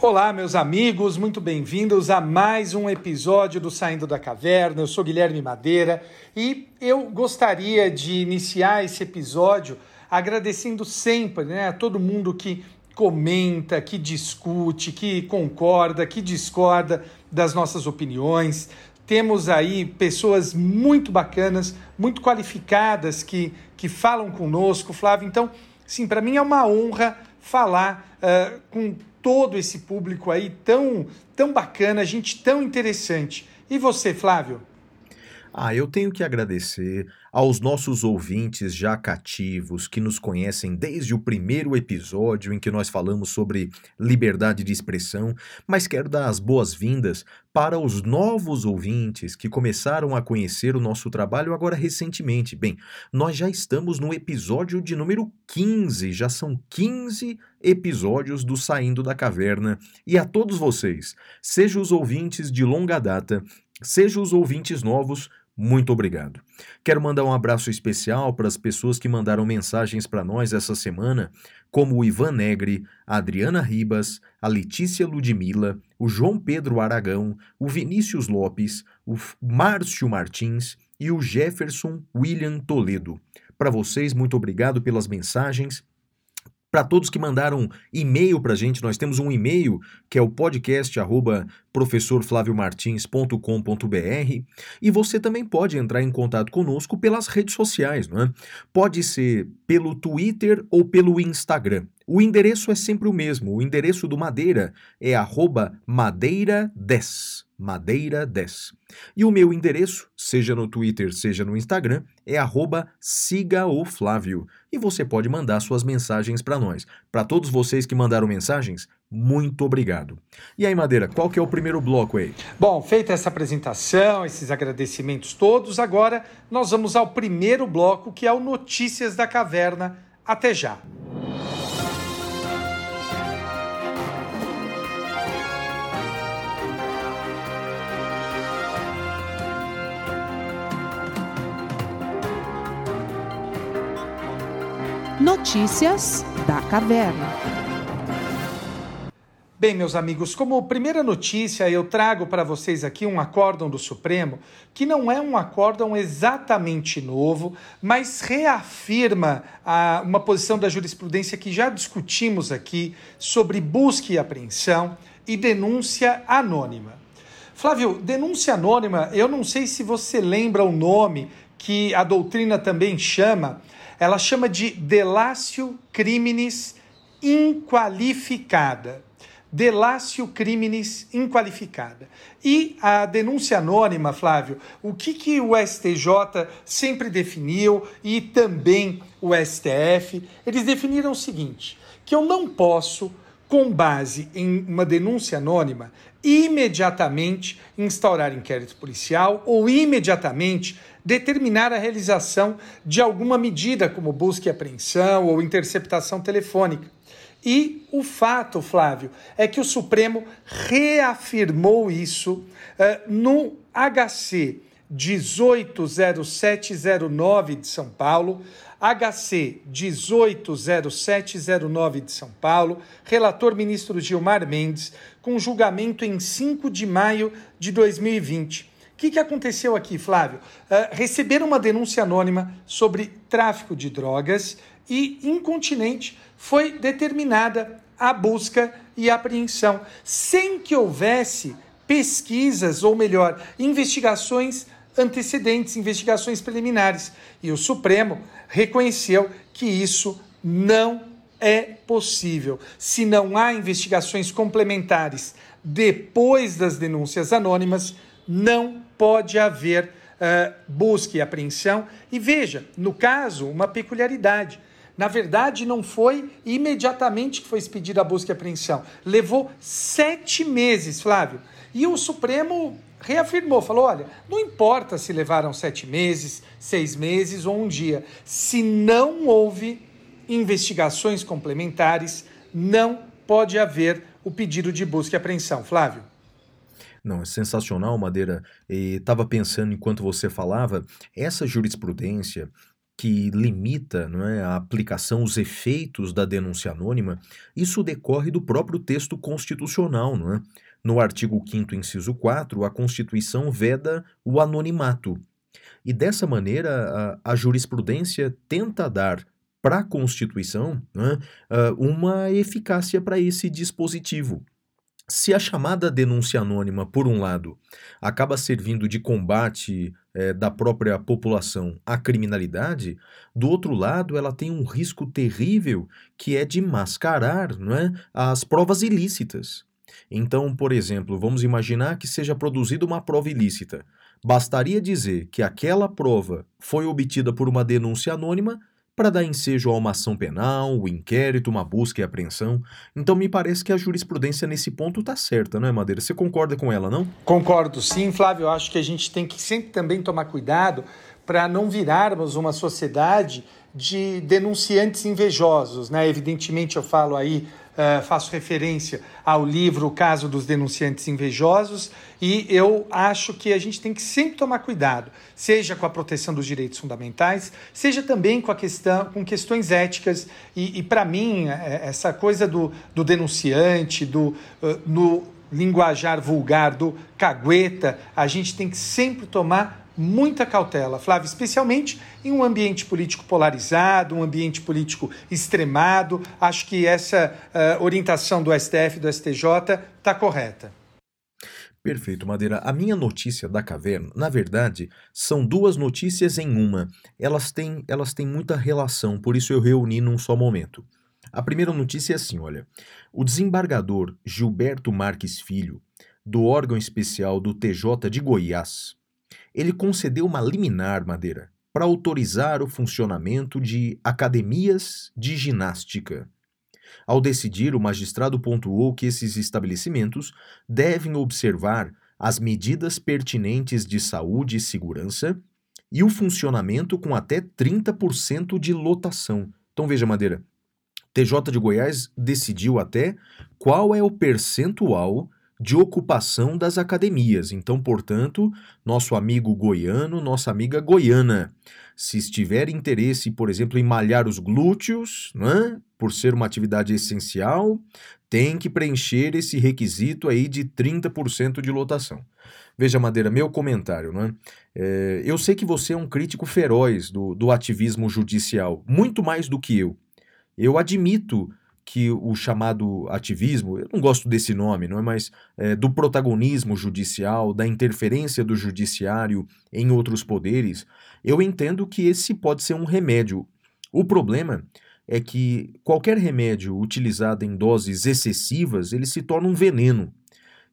Olá, meus amigos, muito bem-vindos a mais um episódio do Saindo da Caverna. Eu sou Guilherme Madeira e eu gostaria de iniciar esse episódio agradecendo sempre né, a todo mundo que comenta, que discute, que concorda, que discorda das nossas opiniões. Temos aí pessoas muito bacanas, muito qualificadas que, que falam conosco, Flávio. Então, sim, para mim é uma honra falar uh, com todo esse público aí tão, tão bacana, gente tão interessante. E você, Flávio? Ah, eu tenho que agradecer aos nossos ouvintes já cativos que nos conhecem desde o primeiro episódio em que nós falamos sobre liberdade de expressão, mas quero dar as boas-vindas para os novos ouvintes que começaram a conhecer o nosso trabalho agora recentemente. Bem, nós já estamos no episódio de número 15, já são 15 episódios do Saindo da Caverna. E a todos vocês, sejam os ouvintes de longa data, sejam os ouvintes novos, muito obrigado. Quero mandar um abraço especial para as pessoas que mandaram mensagens para nós essa semana, como o Ivan Negri, a Adriana Ribas, a Letícia Ludmila, o João Pedro Aragão, o Vinícius Lopes, o Márcio Martins e o Jefferson William Toledo. Para vocês, muito obrigado pelas mensagens. Para todos que mandaram e-mail para a gente, nós temos um e-mail que é o podcast arroba professorflaviomartins.com.br e você também pode entrar em contato conosco pelas redes sociais, não é? Pode ser pelo Twitter ou pelo Instagram. O endereço é sempre o mesmo. O endereço do Madeira é arroba madeira10. Madeira 10. E o meu endereço, seja no Twitter, seja no Instagram, é arroba siga o Flávio. E você pode mandar suas mensagens para nós. Para todos vocês que mandaram mensagens, muito obrigado. E aí, Madeira, qual que é o primeiro bloco aí? Bom, feita essa apresentação, esses agradecimentos todos, agora nós vamos ao primeiro bloco, que é o Notícias da Caverna. Até já. Notícias da Caverna. Bem, meus amigos, como primeira notícia, eu trago para vocês aqui um acórdão do Supremo, que não é um acórdão exatamente novo, mas reafirma a, uma posição da jurisprudência que já discutimos aqui sobre busca e apreensão e denúncia anônima. Flávio, denúncia anônima, eu não sei se você lembra o nome que a doutrina também chama, ela chama de delatio criminis inqualificada. Delatio criminis inqualificada. E a denúncia anônima, Flávio, o que, que o STJ sempre definiu e também o STF? Eles definiram o seguinte: que eu não posso, com base em uma denúncia anônima, imediatamente instaurar inquérito policial ou imediatamente determinar a realização de alguma medida, como busca e apreensão ou interceptação telefônica. E o fato, Flávio, é que o Supremo reafirmou isso uh, no HC 180709 de São Paulo, HC 180709 de São Paulo, relator ministro Gilmar Mendes, com julgamento em 5 de maio de 2020. O que, que aconteceu aqui, Flávio? Uh, receberam uma denúncia anônima sobre tráfico de drogas e, incontinente, foi determinada a busca e apreensão, sem que houvesse pesquisas, ou melhor, investigações antecedentes, investigações preliminares. E o Supremo reconheceu que isso não é possível. Se não há investigações complementares depois das denúncias anônimas, não pode haver uh, busca e apreensão. E veja, no caso, uma peculiaridade. Na verdade, não foi imediatamente que foi expedida a busca e apreensão. Levou sete meses, Flávio. E o Supremo reafirmou, falou: olha, não importa se levaram sete meses, seis meses ou um dia, se não houve investigações complementares, não pode haver o pedido de busca e apreensão. Flávio. Não, é sensacional, Madeira. Estava pensando enquanto você falava, essa jurisprudência que limita não é, a aplicação, os efeitos da denúncia anônima, isso decorre do próprio texto constitucional, não é? No artigo 5 inciso 4, a Constituição veda o anonimato. E dessa maneira, a, a jurisprudência tenta dar para a Constituição né, uma eficácia para esse dispositivo. Se a chamada denúncia anônima, por um lado, acaba servindo de combate é, da própria população à criminalidade, do outro lado, ela tem um risco terrível que é de mascarar não é, as provas ilícitas. Então, por exemplo, vamos imaginar que seja produzida uma prova ilícita. Bastaria dizer que aquela prova foi obtida por uma denúncia anônima para dar ensejo a uma ação penal, o um inquérito, uma busca e apreensão. Então me parece que a jurisprudência nesse ponto está certa, não é, Madeira? Você concorda com ela, não? Concordo sim, Flávio. Eu acho que a gente tem que sempre também tomar cuidado para não virarmos uma sociedade de denunciantes invejosos, né? Evidentemente eu falo aí Uh, faço referência ao livro O Caso dos Denunciantes Invejosos, e eu acho que a gente tem que sempre tomar cuidado, seja com a proteção dos direitos fundamentais, seja também com a questão, com questões éticas. E, e para mim, é, essa coisa do, do denunciante, do uh, no linguajar vulgar, do cagueta, a gente tem que sempre tomar muita cautela, Flávio, especialmente em um ambiente político polarizado, um ambiente político extremado. Acho que essa uh, orientação do STF e do STJ está correta. Perfeito, Madeira. A minha notícia da caverna, na verdade, são duas notícias em uma. Elas têm, elas têm muita relação, por isso eu reuni num só momento. A primeira notícia é assim, olha. O desembargador Gilberto Marques Filho, do órgão especial do TJ de Goiás, ele concedeu uma liminar, Madeira, para autorizar o funcionamento de academias de ginástica. Ao decidir, o magistrado pontuou que esses estabelecimentos devem observar as medidas pertinentes de saúde e segurança e o funcionamento com até 30% de lotação. Então veja, Madeira, TJ de Goiás decidiu até qual é o percentual de ocupação das academias. Então, portanto, nosso amigo goiano, nossa amiga goiana, se estiver interesse, por exemplo, em malhar os glúteos, né, por ser uma atividade essencial, tem que preencher esse requisito aí de 30% de lotação. Veja, Madeira, meu comentário, né? É, eu sei que você é um crítico feroz do, do ativismo judicial, muito mais do que eu. Eu admito que o chamado ativismo, eu não gosto desse nome, não é mais é, do protagonismo judicial, da interferência do judiciário em outros poderes, eu entendo que esse pode ser um remédio. O problema é que qualquer remédio utilizado em doses excessivas, ele se torna um veneno.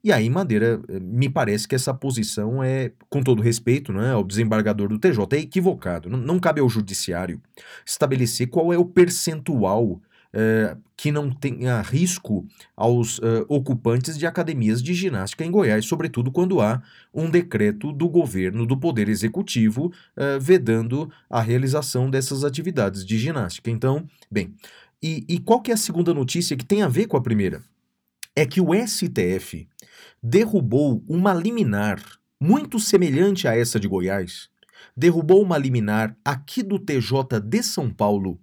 E aí, Madeira, eh, me parece que essa posição é, com todo respeito não é, ao desembargador do TJ, é equivocado. Não, não cabe ao judiciário estabelecer qual é o percentual eh, que não tenha risco aos uh, ocupantes de academias de ginástica em Goiás, sobretudo quando há um decreto do governo, do Poder Executivo, uh, vedando a realização dessas atividades de ginástica. Então, bem, e, e qual que é a segunda notícia que tem a ver com a primeira? É que o STF derrubou uma liminar muito semelhante a essa de Goiás, derrubou uma liminar aqui do TJ de São Paulo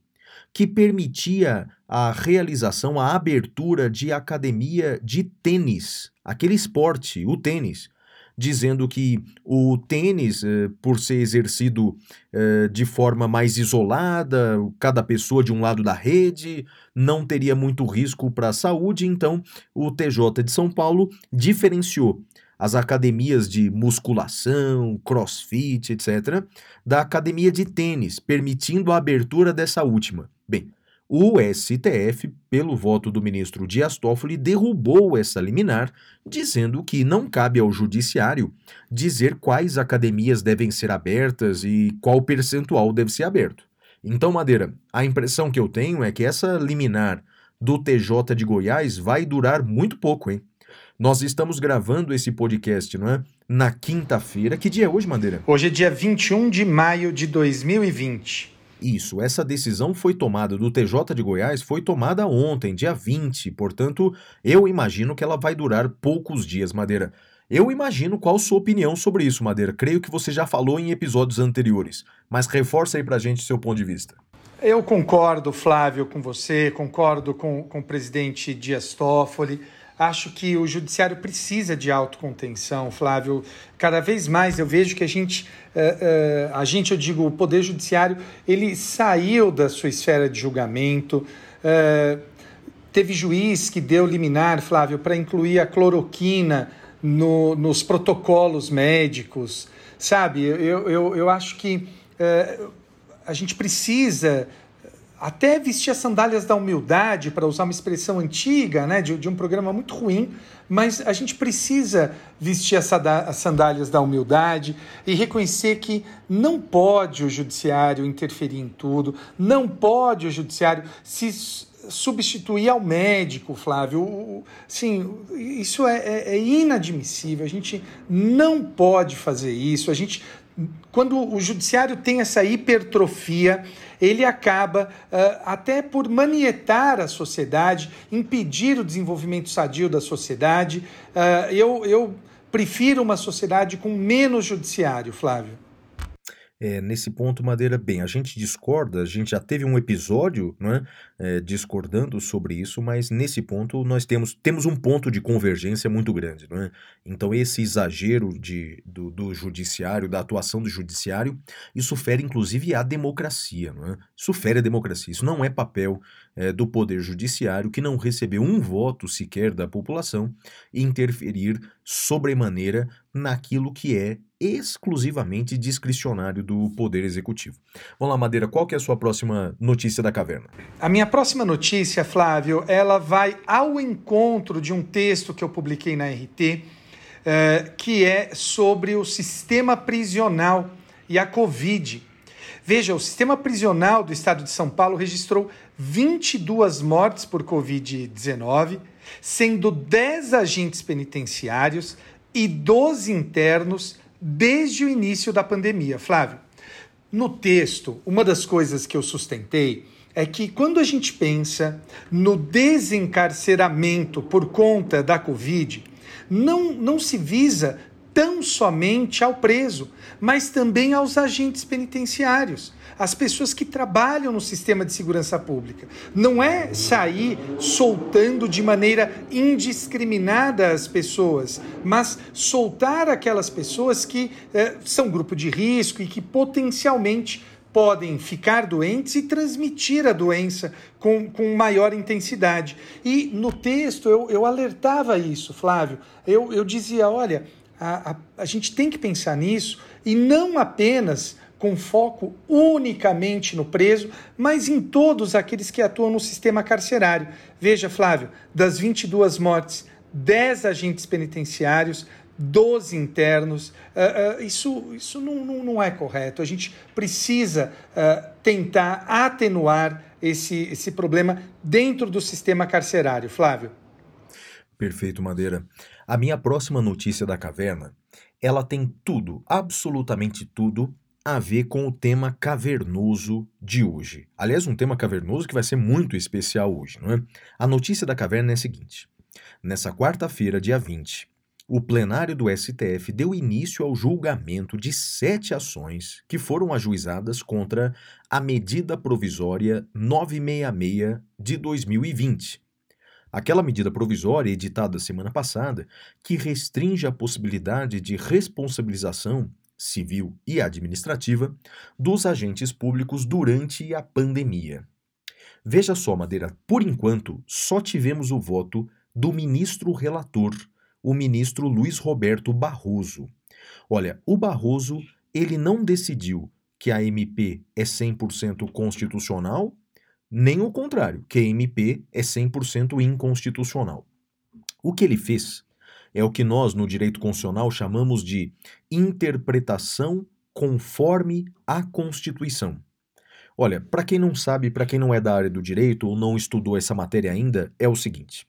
que permitia a realização, a abertura de academia de tênis, aquele esporte, o tênis, dizendo que o tênis, eh, por ser exercido eh, de forma mais isolada, cada pessoa de um lado da rede, não teria muito risco para a saúde, então o TJ de São Paulo diferenciou as academias de musculação, crossfit, etc., da academia de tênis, permitindo a abertura dessa última. Bem, o STF, pelo voto do ministro Dias Toffoli, derrubou essa liminar, dizendo que não cabe ao judiciário dizer quais academias devem ser abertas e qual percentual deve ser aberto. Então, Madeira, a impressão que eu tenho é que essa liminar do TJ de Goiás vai durar muito pouco, hein? Nós estamos gravando esse podcast, não é? Na quinta-feira. Que dia é hoje, Madeira? Hoje é dia 21 de maio de 2020. Isso, essa decisão foi tomada do TJ de Goiás, foi tomada ontem, dia 20, portanto, eu imagino que ela vai durar poucos dias, Madeira. Eu imagino qual sua opinião sobre isso, Madeira. Creio que você já falou em episódios anteriores, mas reforça aí pra gente seu ponto de vista. Eu concordo, Flávio, com você, concordo com, com o presidente Dias Toffoli. Acho que o judiciário precisa de autocontenção, Flávio. Cada vez mais eu vejo que a gente, uh, uh, a gente, eu digo, o Poder Judiciário, ele saiu da sua esfera de julgamento. Uh, teve juiz que deu liminar, Flávio, para incluir a cloroquina no, nos protocolos médicos, sabe? Eu, eu, eu acho que a gente precisa até vestir as sandálias da humildade, para usar uma expressão antiga, né, de, de, um programa muito ruim, mas a gente precisa vestir as sandálias da humildade e reconhecer que não pode o judiciário interferir em tudo, não pode o judiciário se substituir ao médico, Flávio. Sim, isso é, é, é inadmissível. A gente não pode fazer isso. A gente quando o judiciário tem essa hipertrofia, ele acaba uh, até por manietar a sociedade, impedir o desenvolvimento sadio da sociedade. Uh, eu, eu prefiro uma sociedade com menos judiciário, Flávio. É, nesse ponto, Madeira, bem, a gente discorda, a gente já teve um episódio né, é, discordando sobre isso, mas nesse ponto nós temos, temos um ponto de convergência muito grande. Não é? Então, esse exagero de, do, do judiciário, da atuação do judiciário, isso fere inclusive a democracia. Não é? Isso fere a democracia. Isso não é papel é, do Poder Judiciário, que não recebeu um voto sequer da população, interferir sobremaneira naquilo que é exclusivamente discricionário do Poder Executivo. Vamos lá, Madeira, qual que é a sua próxima notícia da caverna? A minha próxima notícia, Flávio, ela vai ao encontro de um texto que eu publiquei na RT, eh, que é sobre o sistema prisional e a Covid. Veja, o sistema prisional do estado de São Paulo registrou 22 mortes por Covid-19, sendo 10 agentes penitenciários e 12 internos desde o início da pandemia. Flávio, no texto, uma das coisas que eu sustentei é que quando a gente pensa no desencarceramento por conta da Covid, não, não se visa tão somente ao preso, mas também aos agentes penitenciários as pessoas que trabalham no sistema de segurança pública. Não é sair soltando de maneira indiscriminada as pessoas, mas soltar aquelas pessoas que eh, são grupo de risco e que potencialmente podem ficar doentes e transmitir a doença com, com maior intensidade. E no texto eu, eu alertava isso, Flávio. Eu, eu dizia: olha, a, a, a gente tem que pensar nisso e não apenas com foco unicamente no preso, mas em todos aqueles que atuam no sistema carcerário. Veja, Flávio, das 22 mortes, 10 agentes penitenciários, 12 internos. Uh, uh, isso isso não, não, não, é correto. A gente precisa uh, tentar atenuar esse, esse problema dentro do sistema carcerário. Flávio. Perfeito, Madeira. A minha próxima notícia da caverna, ela tem tudo, absolutamente tudo, a ver com o tema cavernoso de hoje. Aliás, um tema cavernoso que vai ser muito especial hoje, não é? A notícia da caverna é a seguinte: nessa quarta-feira, dia 20, o plenário do STF deu início ao julgamento de sete ações que foram ajuizadas contra a medida provisória 966 de 2020. Aquela medida provisória editada semana passada que restringe a possibilidade de responsabilização civil e administrativa dos agentes públicos durante a pandemia. Veja só, Madeira, por enquanto só tivemos o voto do ministro relator, o ministro Luiz Roberto Barroso. Olha, o Barroso, ele não decidiu que a MP é 100% constitucional, nem o contrário, que a MP é 100% inconstitucional. O que ele fez é o que nós, no direito constitucional, chamamos de interpretação conforme a Constituição. Olha, para quem não sabe, para quem não é da área do direito ou não estudou essa matéria ainda, é o seguinte: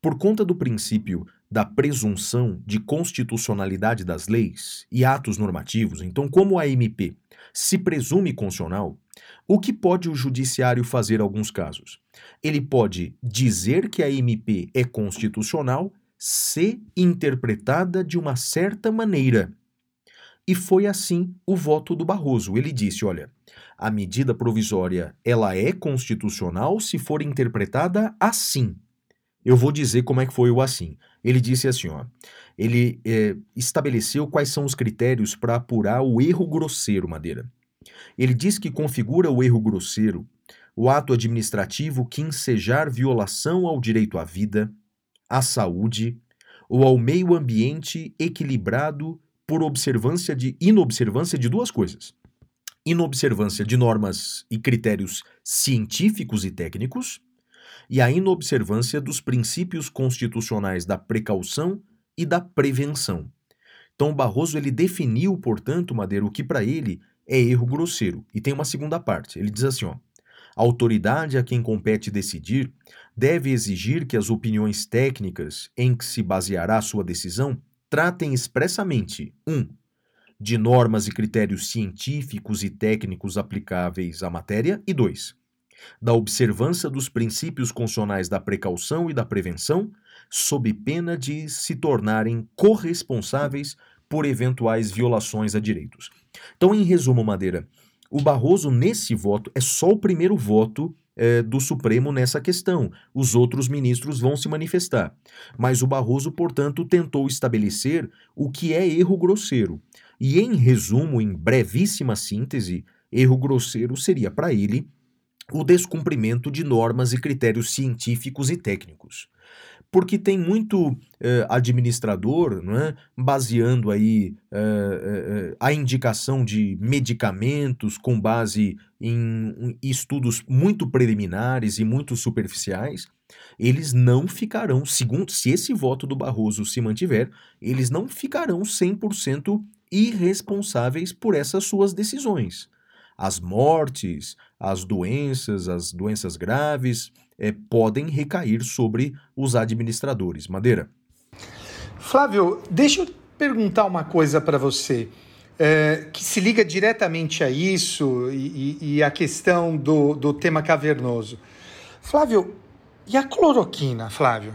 por conta do princípio da presunção de constitucionalidade das leis e atos normativos, então, como a MP se presume constitucional, o que pode o judiciário fazer em alguns casos? Ele pode dizer que a MP é constitucional se interpretada de uma certa maneira. E foi assim o voto do Barroso. Ele disse, olha, a medida provisória ela é constitucional se for interpretada assim. Eu vou dizer como é que foi o assim. Ele disse assim, ó, ele é, estabeleceu quais são os critérios para apurar o erro grosseiro, Madeira. Ele diz que configura o erro grosseiro o ato administrativo que ensejar violação ao direito à vida, à saúde ou ao meio ambiente equilibrado por observância de inobservância de duas coisas: inobservância de normas e critérios científicos e técnicos e a inobservância dos princípios constitucionais da precaução e da prevenção. Então Barroso ele definiu, portanto, Madeira, o que para ele é erro grosseiro. E tem uma segunda parte. Ele diz assim, ó: a autoridade a quem compete decidir deve exigir que as opiniões técnicas em que se baseará sua decisão tratem expressamente 1. Um, de normas e critérios científicos e técnicos aplicáveis à matéria, e 2 da observância dos princípios constitucionais da precaução e da prevenção, sob pena de se tornarem corresponsáveis por eventuais violações a direitos. Então, em resumo, Madeira, o Barroso, nesse voto, é só o primeiro voto é, do Supremo nessa questão. Os outros ministros vão se manifestar. Mas o Barroso, portanto, tentou estabelecer o que é erro grosseiro. E, em resumo, em brevíssima síntese, erro grosseiro seria para ele o descumprimento de normas e critérios científicos e técnicos. Porque tem muito eh, administrador é, baseando aí eh, eh, a indicação de medicamentos com base em estudos muito preliminares e muito superficiais, eles não ficarão, segundo se esse voto do Barroso se mantiver, eles não ficarão 100% irresponsáveis por essas suas decisões. As mortes, as doenças, as doenças graves, é, podem recair sobre os administradores. Madeira. Flávio, deixa eu perguntar uma coisa para você. É, que se liga diretamente a isso e, e, e a questão do, do tema cavernoso. Flávio, e a cloroquina, Flávio?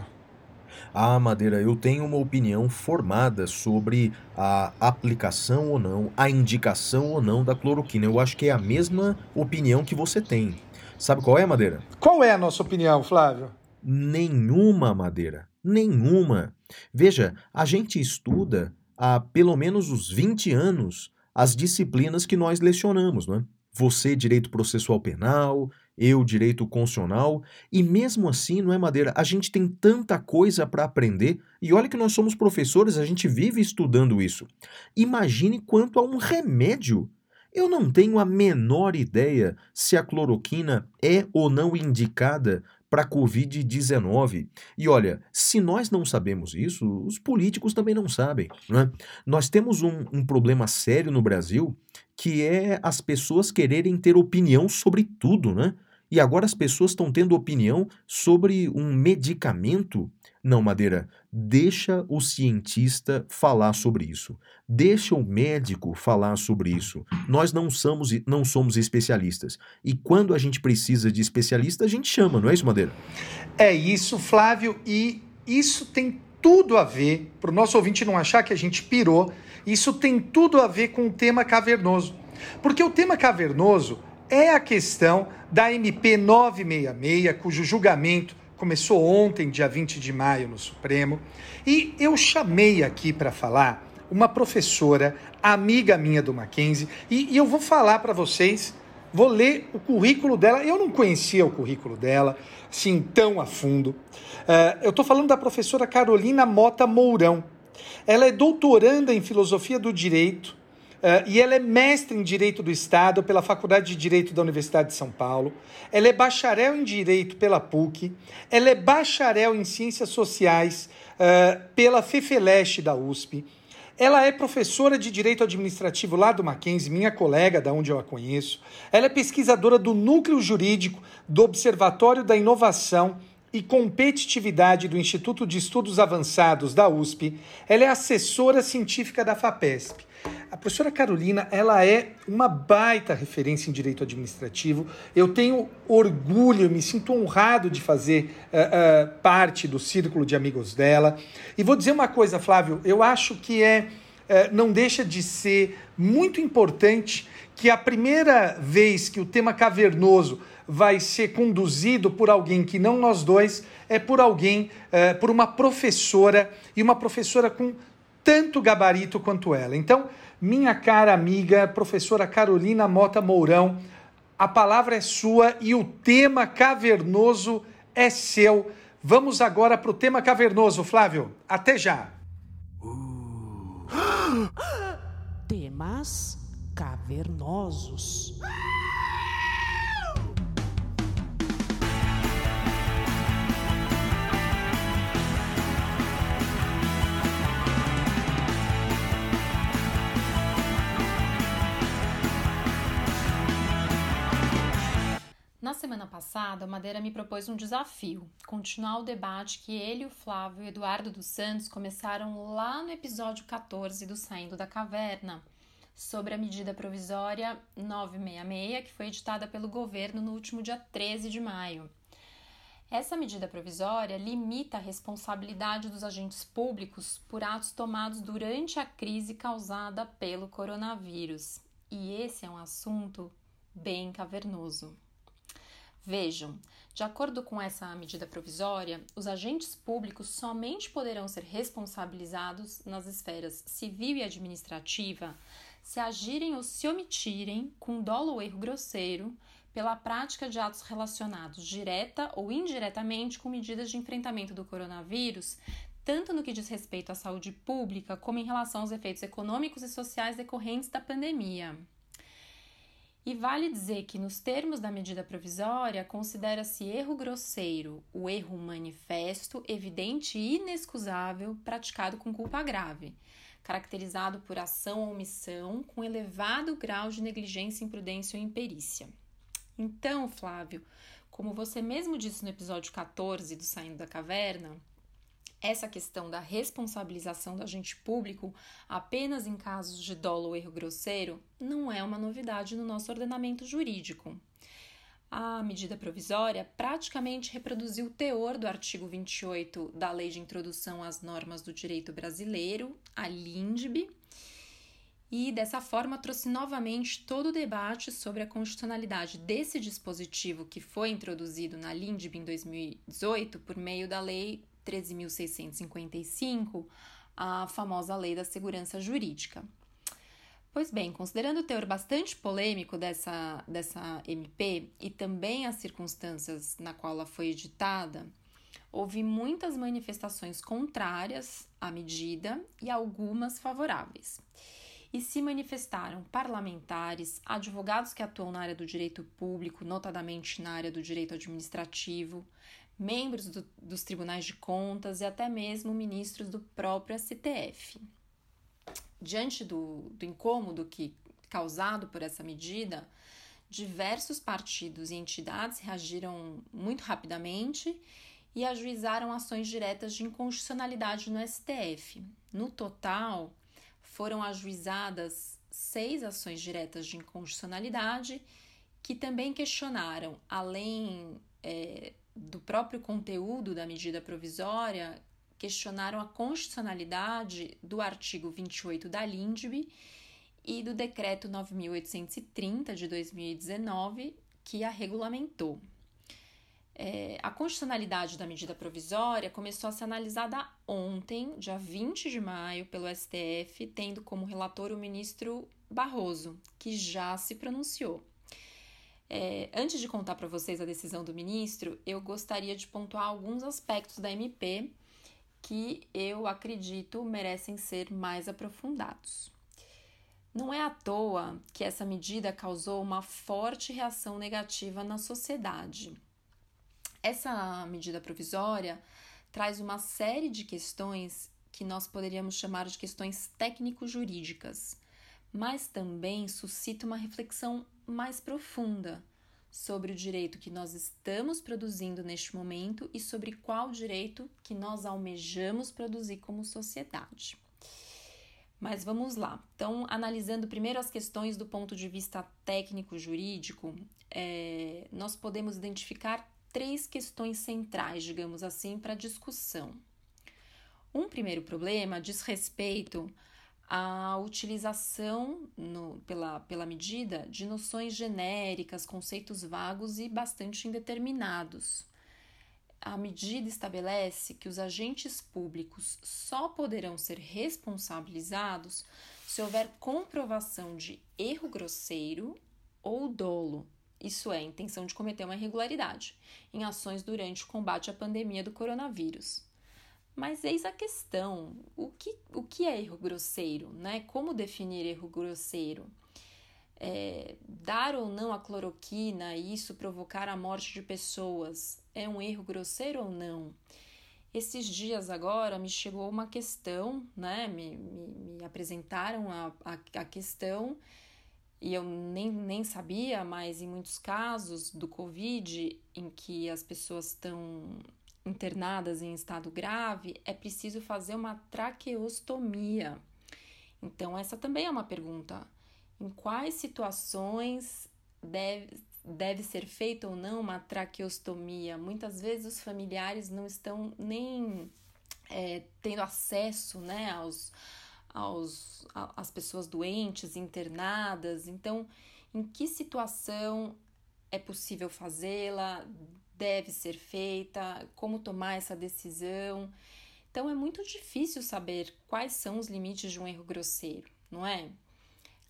Ah, Madeira, eu tenho uma opinião formada sobre a aplicação ou não, a indicação ou não da cloroquina. Eu acho que é a mesma opinião que você tem. Sabe qual é, Madeira? Qual é a nossa opinião, Flávio? Nenhuma, Madeira. Nenhuma. Veja, a gente estuda há pelo menos uns 20 anos as disciplinas que nós lecionamos, não é? Você, direito processual penal, eu direito constitucional, e mesmo assim, não é Madeira, a gente tem tanta coisa para aprender, e olha que nós somos professores, a gente vive estudando isso. Imagine quanto a um remédio. Eu não tenho a menor ideia se a cloroquina é ou não indicada para a Covid-19. E olha, se nós não sabemos isso, os políticos também não sabem. Né? Nós temos um, um problema sério no Brasil que é as pessoas quererem ter opinião sobre tudo, né? E agora as pessoas estão tendo opinião sobre um medicamento. Não, Madeira, deixa o cientista falar sobre isso. Deixa o médico falar sobre isso. Nós não somos, não somos especialistas. E quando a gente precisa de especialista, a gente chama, não é isso, Madeira? É isso, Flávio, e isso tem tudo a ver, para o nosso ouvinte não achar que a gente pirou, isso tem tudo a ver com o tema cavernoso. Porque o tema cavernoso é a questão da MP 966, cujo julgamento começou ontem, dia 20 de maio, no Supremo. E eu chamei aqui para falar uma professora, amiga minha do Mackenzie, e, e eu vou falar para vocês, vou ler o currículo dela. Eu não conhecia o currículo dela, assim, tão a fundo. Uh, eu estou falando da professora Carolina Mota Mourão. Ela é doutoranda em filosofia do direito e ela é mestre em Direito do Estado pela Faculdade de Direito da Universidade de São Paulo. Ela é bacharel em Direito pela PUC. Ela é bacharel em Ciências Sociais uh, pela FEFELESH da USP. Ela é professora de Direito Administrativo lá do Mackenzie, minha colega, da onde eu a conheço. Ela é pesquisadora do Núcleo Jurídico do Observatório da Inovação e Competitividade do Instituto de Estudos Avançados da USP. Ela é assessora científica da FAPESP. A professora Carolina, ela é uma baita referência em direito administrativo. Eu tenho orgulho, me sinto honrado de fazer uh, uh, parte do círculo de amigos dela. E vou dizer uma coisa, Flávio, eu acho que é uh, não deixa de ser muito importante que a primeira vez que o tema cavernoso vai ser conduzido por alguém que não nós dois, é por alguém, por uma professora, e uma professora com tanto gabarito quanto ela. Então, minha cara amiga, professora Carolina Mota Mourão, a palavra é sua e o tema cavernoso é seu. Vamos agora para o tema cavernoso, Flávio. Até já! Temas cavernosos. Na semana passada, o Madeira me propôs um desafio: continuar o debate que ele, o Flávio e o Eduardo dos Santos começaram lá no episódio 14 do Saindo da Caverna, sobre a medida provisória 966, que foi editada pelo governo no último dia 13 de maio. Essa medida provisória limita a responsabilidade dos agentes públicos por atos tomados durante a crise causada pelo coronavírus. E esse é um assunto bem cavernoso. Vejam, de acordo com essa medida provisória, os agentes públicos somente poderão ser responsabilizados nas esferas civil e administrativa se agirem ou se omitirem, com dolo ou erro grosseiro, pela prática de atos relacionados direta ou indiretamente com medidas de enfrentamento do coronavírus, tanto no que diz respeito à saúde pública como em relação aos efeitos econômicos e sociais decorrentes da pandemia. E vale dizer que, nos termos da medida provisória, considera-se erro grosseiro o erro manifesto, evidente e inexcusável praticado com culpa grave, caracterizado por ação ou omissão com elevado grau de negligência, imprudência ou imperícia. Então, Flávio, como você mesmo disse no episódio 14 do Saindo da Caverna, essa questão da responsabilização do agente público apenas em casos de dolo ou erro grosseiro não é uma novidade no nosso ordenamento jurídico. A medida provisória praticamente reproduziu o teor do artigo 28 da Lei de Introdução às Normas do Direito Brasileiro, a LINDB, e dessa forma trouxe novamente todo o debate sobre a constitucionalidade desse dispositivo que foi introduzido na LINDB em 2018 por meio da Lei 13.655, a famosa Lei da Segurança Jurídica. Pois bem, considerando o teor bastante polêmico dessa, dessa MP e também as circunstâncias na qual ela foi editada, houve muitas manifestações contrárias à medida e algumas favoráveis. E se manifestaram parlamentares, advogados que atuam na área do direito público, notadamente na área do direito administrativo, membros do, dos tribunais de contas e até mesmo ministros do próprio STF. Diante do, do incômodo que causado por essa medida, diversos partidos e entidades reagiram muito rapidamente e ajuizaram ações diretas de inconstitucionalidade no STF. No total, foram ajuizadas seis ações diretas de inconstitucionalidade que também questionaram, além é, do próprio conteúdo da medida provisória questionaram a constitucionalidade do artigo 28 da LINDB e do decreto 9830 de 2019 que a regulamentou. É, a constitucionalidade da medida provisória começou a ser analisada ontem, dia 20 de maio, pelo STF, tendo como relator o ministro Barroso, que já se pronunciou. É, antes de contar para vocês a decisão do ministro, eu gostaria de pontuar alguns aspectos da MP que eu acredito merecem ser mais aprofundados. Não é à toa que essa medida causou uma forte reação negativa na sociedade. Essa medida provisória traz uma série de questões que nós poderíamos chamar de questões técnico-jurídicas, mas também suscita uma reflexão mais profunda sobre o direito que nós estamos produzindo neste momento e sobre qual direito que nós almejamos produzir como sociedade. Mas vamos lá. Então, analisando primeiro as questões do ponto de vista técnico-jurídico, é, nós podemos identificar três questões centrais, digamos assim, para discussão. Um primeiro problema diz respeito à utilização no, pela, pela medida de noções genéricas, conceitos vagos e bastante indeterminados a medida estabelece que os agentes públicos só poderão ser responsabilizados se houver comprovação de erro grosseiro ou dolo, isso é, intenção de cometer uma irregularidade, em ações durante o combate à pandemia do coronavírus. Mas eis a questão: o que, o que é erro grosseiro? Né? Como definir erro grosseiro? é, dar ou não a cloroquina e isso provocar a morte de pessoas é um erro grosseiro ou não? Esses dias agora me chegou uma questão, né? Me, me, me apresentaram a, a, a questão e eu nem, nem sabia, mas em muitos casos do Covid, em que as pessoas estão internadas em estado grave, é preciso fazer uma traqueostomia. Então, essa também é uma pergunta em quais situações deve, deve ser feita ou não uma traqueostomia. Muitas vezes os familiares não estão nem é, tendo acesso né, aos, aos, às pessoas doentes, internadas. Então, em que situação é possível fazê-la? Deve ser feita? Como tomar essa decisão? Então, é muito difícil saber quais são os limites de um erro grosseiro, não é?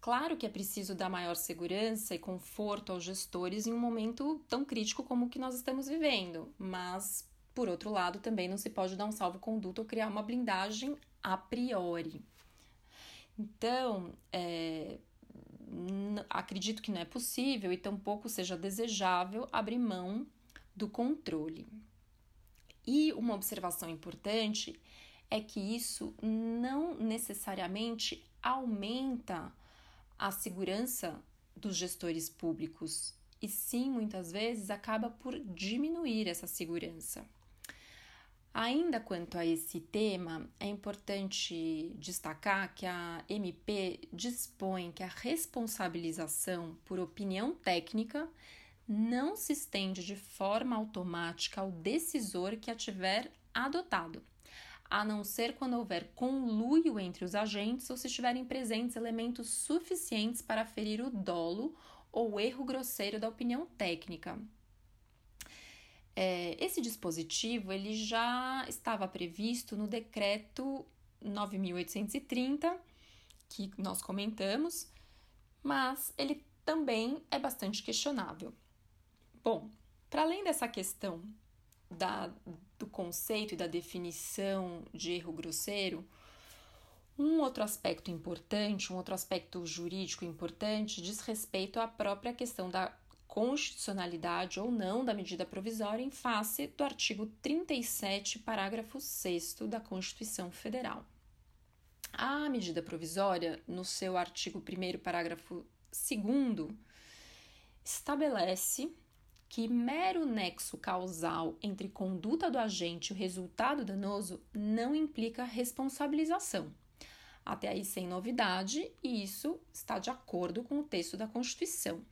Claro que é preciso dar maior segurança e conforto aos gestores em um momento tão crítico como o que nós estamos vivendo, mas, por outro lado, também não se pode dar um salvo-conduto ou criar uma blindagem a priori. Então, é, acredito que não é possível e tampouco seja desejável abrir mão do controle. E uma observação importante é que isso não necessariamente aumenta a segurança dos gestores públicos e sim, muitas vezes, acaba por diminuir essa segurança. Ainda quanto a esse tema, é importante destacar que a MP dispõe que a responsabilização por opinião técnica não se estende de forma automática ao decisor que a tiver adotado a não ser quando houver conluio entre os agentes ou se estiverem presentes elementos suficientes para ferir o dolo ou erro grosseiro da opinião técnica. É, esse dispositivo ele já estava previsto no decreto 9.830, que nós comentamos, mas ele também é bastante questionável. Bom, para além dessa questão da, do conceito e da definição de erro grosseiro, um outro aspecto importante, um outro aspecto jurídico importante, diz respeito à própria questão da constitucionalidade ou não da medida provisória em face do artigo 37, parágrafo 6 da Constituição Federal. A medida provisória, no seu artigo 1, parágrafo 2, estabelece que mero nexo causal entre conduta do agente e o resultado danoso não implica responsabilização. Até aí, sem novidade, e isso está de acordo com o texto da Constituição.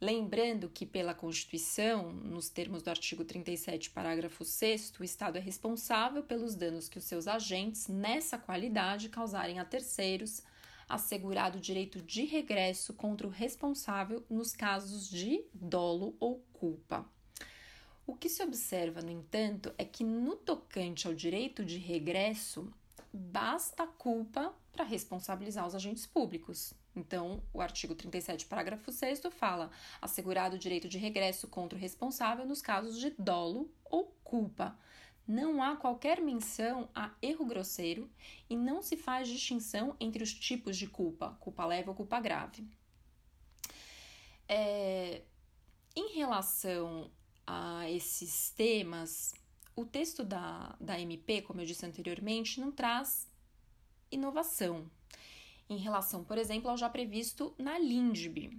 Lembrando que, pela Constituição, nos termos do artigo 37, parágrafo 6, o Estado é responsável pelos danos que os seus agentes, nessa qualidade, causarem a terceiros assegurado o direito de regresso contra o responsável nos casos de dolo ou culpa. O que se observa, no entanto, é que no tocante ao direito de regresso, basta culpa para responsabilizar os agentes públicos. Então, o artigo 37, parágrafo 6 fala: assegurado o direito de regresso contra o responsável nos casos de dolo ou culpa não há qualquer menção a erro grosseiro e não se faz distinção entre os tipos de culpa, culpa leve ou culpa grave. É, em relação a esses temas, o texto da, da MP, como eu disse anteriormente, não traz inovação em relação, por exemplo, ao já previsto na LINDB.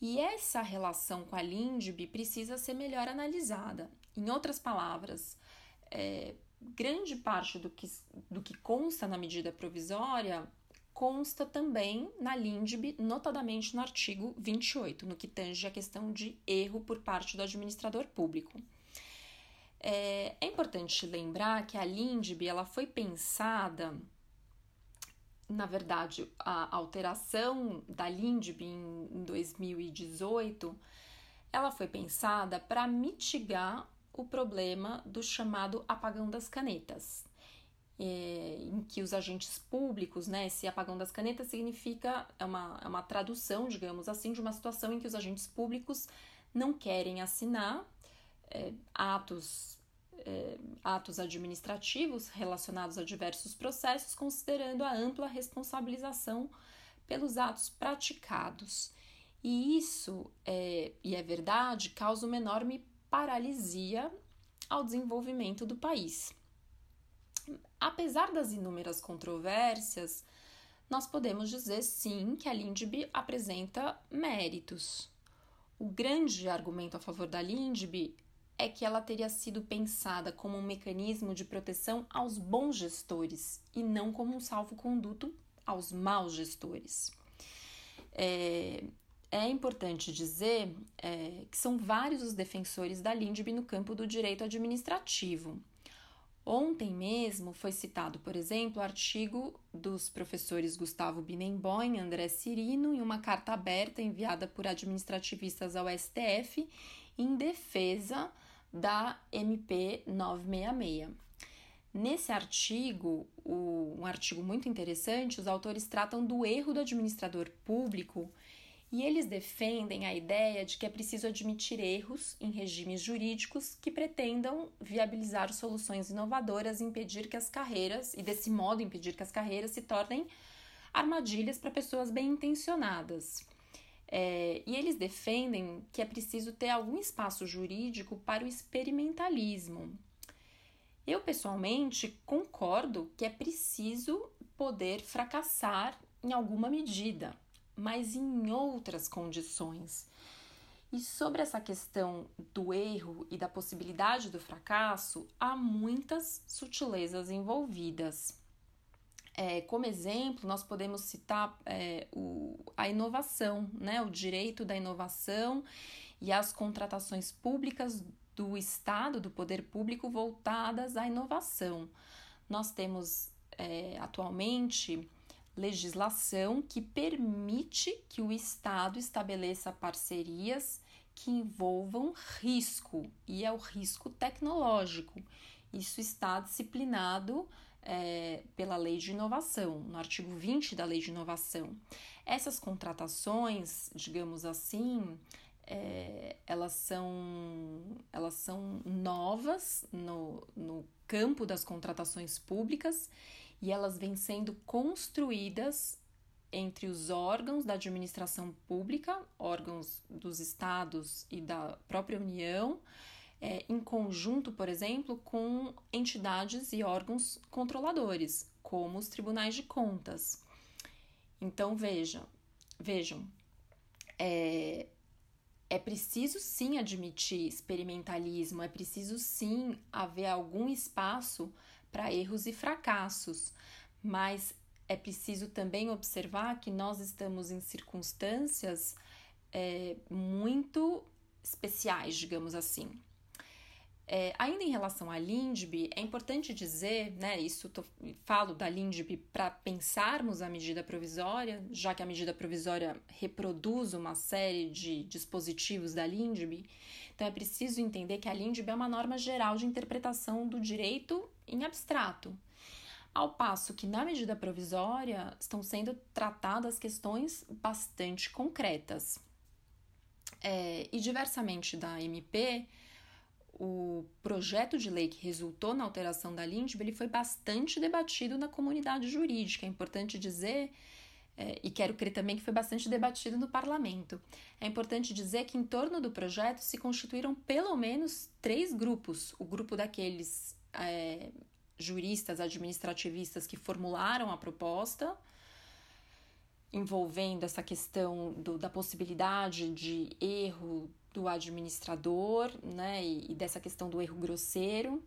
E essa relação com a LINDB precisa ser melhor analisada. Em outras palavras, é, grande parte do que, do que consta na medida provisória consta também na LINDB, notadamente no artigo 28, no que tange a questão de erro por parte do administrador público. É, é importante lembrar que a LINDB ela foi pensada na verdade, a alteração da LINDB em 2018, ela foi pensada para mitigar o problema do chamado apagão das canetas, é, em que os agentes públicos, né, esse apagão das canetas significa, é uma, é uma tradução, digamos assim, de uma situação em que os agentes públicos não querem assinar é, atos é, atos administrativos relacionados a diversos processos, considerando a ampla responsabilização pelos atos praticados. E isso, é, e é verdade, causa uma enorme paralisia ao desenvolvimento do país. Apesar das inúmeras controvérsias, nós podemos dizer sim que a LINDB apresenta méritos. O grande argumento a favor da LINDB é que ela teria sido pensada como um mecanismo de proteção aos bons gestores e não como um salvo-conduto aos maus gestores. É, é importante dizer é, que são vários os defensores da LINDB no campo do direito administrativo. Ontem mesmo foi citado, por exemplo, o artigo dos professores Gustavo Binemboim e André Cirino em uma carta aberta enviada por administrativistas ao STF em defesa da MP 966. Nesse artigo, um artigo muito interessante, os autores tratam do erro do administrador público e eles defendem a ideia de que é preciso admitir erros em regimes jurídicos que pretendam viabilizar soluções inovadoras e impedir que as carreiras, e desse modo impedir que as carreiras se tornem armadilhas para pessoas bem intencionadas. É, e eles defendem que é preciso ter algum espaço jurídico para o experimentalismo. Eu, pessoalmente, concordo que é preciso poder fracassar em alguma medida, mas em outras condições. E sobre essa questão do erro e da possibilidade do fracasso, há muitas sutilezas envolvidas. É, como exemplo, nós podemos citar é, o, a inovação, né? o direito da inovação e as contratações públicas do Estado, do poder público, voltadas à inovação. Nós temos é, atualmente legislação que permite que o Estado estabeleça parcerias que envolvam risco, e é o risco tecnológico. Isso está disciplinado é, pela lei de inovação, no artigo 20 da lei de inovação. Essas contratações, digamos assim, é, elas, são, elas são novas no, no campo das contratações públicas e elas vêm sendo construídas entre os órgãos da administração pública, órgãos dos estados e da própria União, é, em conjunto, por exemplo, com entidades e órgãos controladores, como os tribunais de contas. Então, vejam, vejam, é, é preciso sim admitir experimentalismo, é preciso sim haver algum espaço para erros e fracassos, mas é preciso também observar que nós estamos em circunstâncias é, muito especiais, digamos assim. É, ainda em relação à LINDB, é importante dizer, né, isso tô, falo da LINDB para pensarmos a medida provisória, já que a medida provisória reproduz uma série de dispositivos da LINDB, então é preciso entender que a LINDB é uma norma geral de interpretação do direito em abstrato. Ao passo que na medida provisória estão sendo tratadas questões bastante concretas. É, e diversamente da MP, o projeto de lei que resultou na alteração da LINDB ele foi bastante debatido na comunidade jurídica. É importante dizer, é, e quero crer também que foi bastante debatido no parlamento. É importante dizer que em torno do projeto se constituíram pelo menos três grupos: o grupo daqueles é, juristas administrativistas que formularam a proposta envolvendo essa questão do, da possibilidade de erro do administrador, né, e, e dessa questão do erro grosseiro.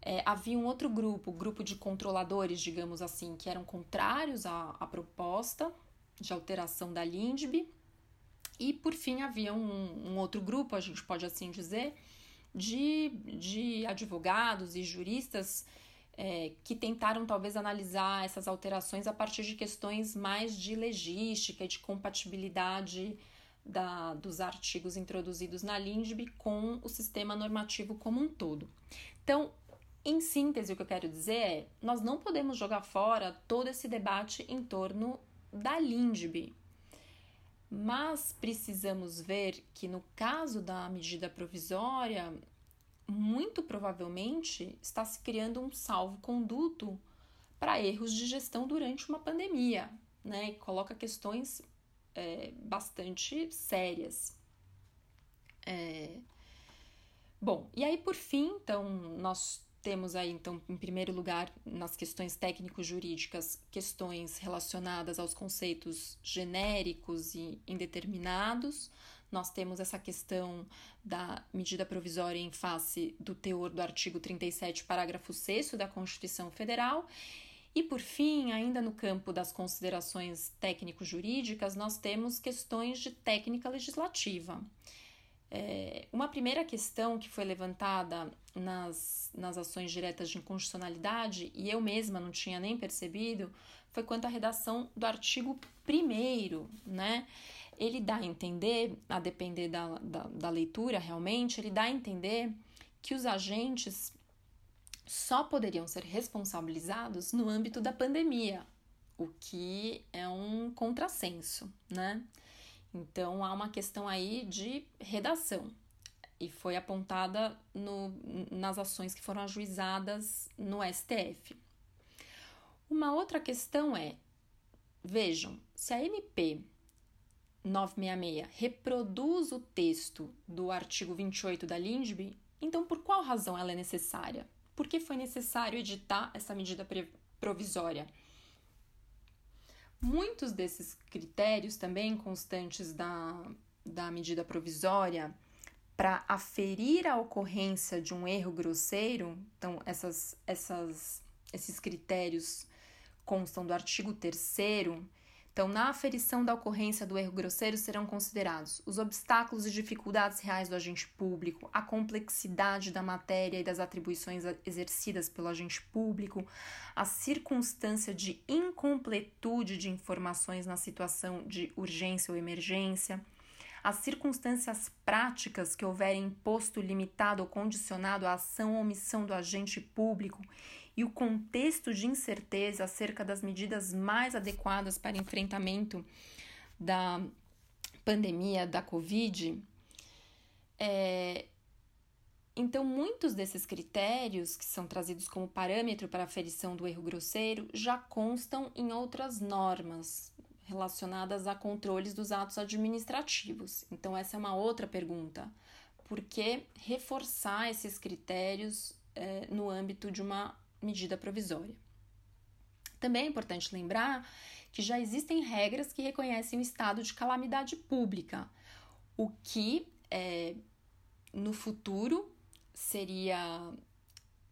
É, havia um outro grupo, grupo de controladores, digamos assim, que eram contrários à, à proposta de alteração da LINDB. E, por fim, havia um, um outro grupo, a gente pode assim dizer, de, de advogados e juristas é, que tentaram talvez analisar essas alterações a partir de questões mais de legística e de compatibilidade da, dos artigos introduzidos na LINDB com o sistema normativo como um todo. Então, em síntese, o que eu quero dizer é: nós não podemos jogar fora todo esse debate em torno da LINDB, mas precisamos ver que no caso da medida provisória, muito provavelmente está se criando um salvo-conduto para erros de gestão durante uma pandemia, né? E coloca questões é, bastante sérias. É... Bom, e aí por fim, então, nós temos aí, então, em primeiro lugar, nas questões técnico-jurídicas, questões relacionadas aos conceitos genéricos e indeterminados. Nós temos essa questão da medida provisória em face do teor do artigo 37, parágrafo 6 da Constituição Federal. E, por fim, ainda no campo das considerações técnico-jurídicas, nós temos questões de técnica legislativa. É, uma primeira questão que foi levantada nas, nas ações diretas de inconstitucionalidade, e eu mesma não tinha nem percebido, foi quanto à redação do artigo 1, né? Ele dá a entender, a depender da, da, da leitura realmente, ele dá a entender que os agentes só poderiam ser responsabilizados no âmbito da pandemia, o que é um contrassenso, né? Então há uma questão aí de redação e foi apontada no, nas ações que foram ajuizadas no STF. Uma outra questão é: vejam, se a MP 966 reproduz o texto do artigo 28 da LINDB, então por qual razão ela é necessária? Por que foi necessário editar essa medida provisória? Muitos desses critérios, também constantes da, da medida provisória, para aferir a ocorrência de um erro grosseiro, então essas, essas, esses critérios constam do artigo 3 então, na aferição da ocorrência do erro grosseiro serão considerados os obstáculos e dificuldades reais do agente público, a complexidade da matéria e das atribuições exercidas pelo agente público, a circunstância de incompletude de informações na situação de urgência ou emergência, as circunstâncias práticas que houverem imposto limitado ou condicionado à ação ou omissão do agente público e o contexto de incerteza acerca das medidas mais adequadas para enfrentamento da pandemia da Covid. É, então, muitos desses critérios que são trazidos como parâmetro para aferição do erro grosseiro já constam em outras normas, relacionadas a controles dos atos administrativos. Então, essa é uma outra pergunta. Por que reforçar esses critérios é, no âmbito de uma medida provisória? Também é importante lembrar que já existem regras que reconhecem o estado de calamidade pública, o que é, no futuro seria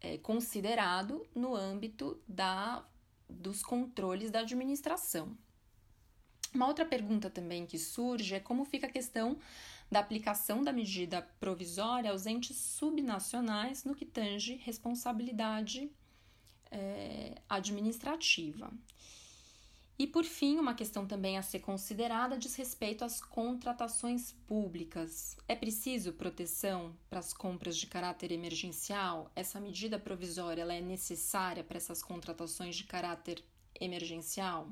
é, considerado no âmbito da, dos controles da administração. Uma outra pergunta também que surge é como fica a questão da aplicação da medida provisória aos entes subnacionais no que tange responsabilidade é, administrativa. E por fim, uma questão também a ser considerada diz respeito às contratações públicas. É preciso proteção para as compras de caráter emergencial? Essa medida provisória ela é necessária para essas contratações de caráter emergencial?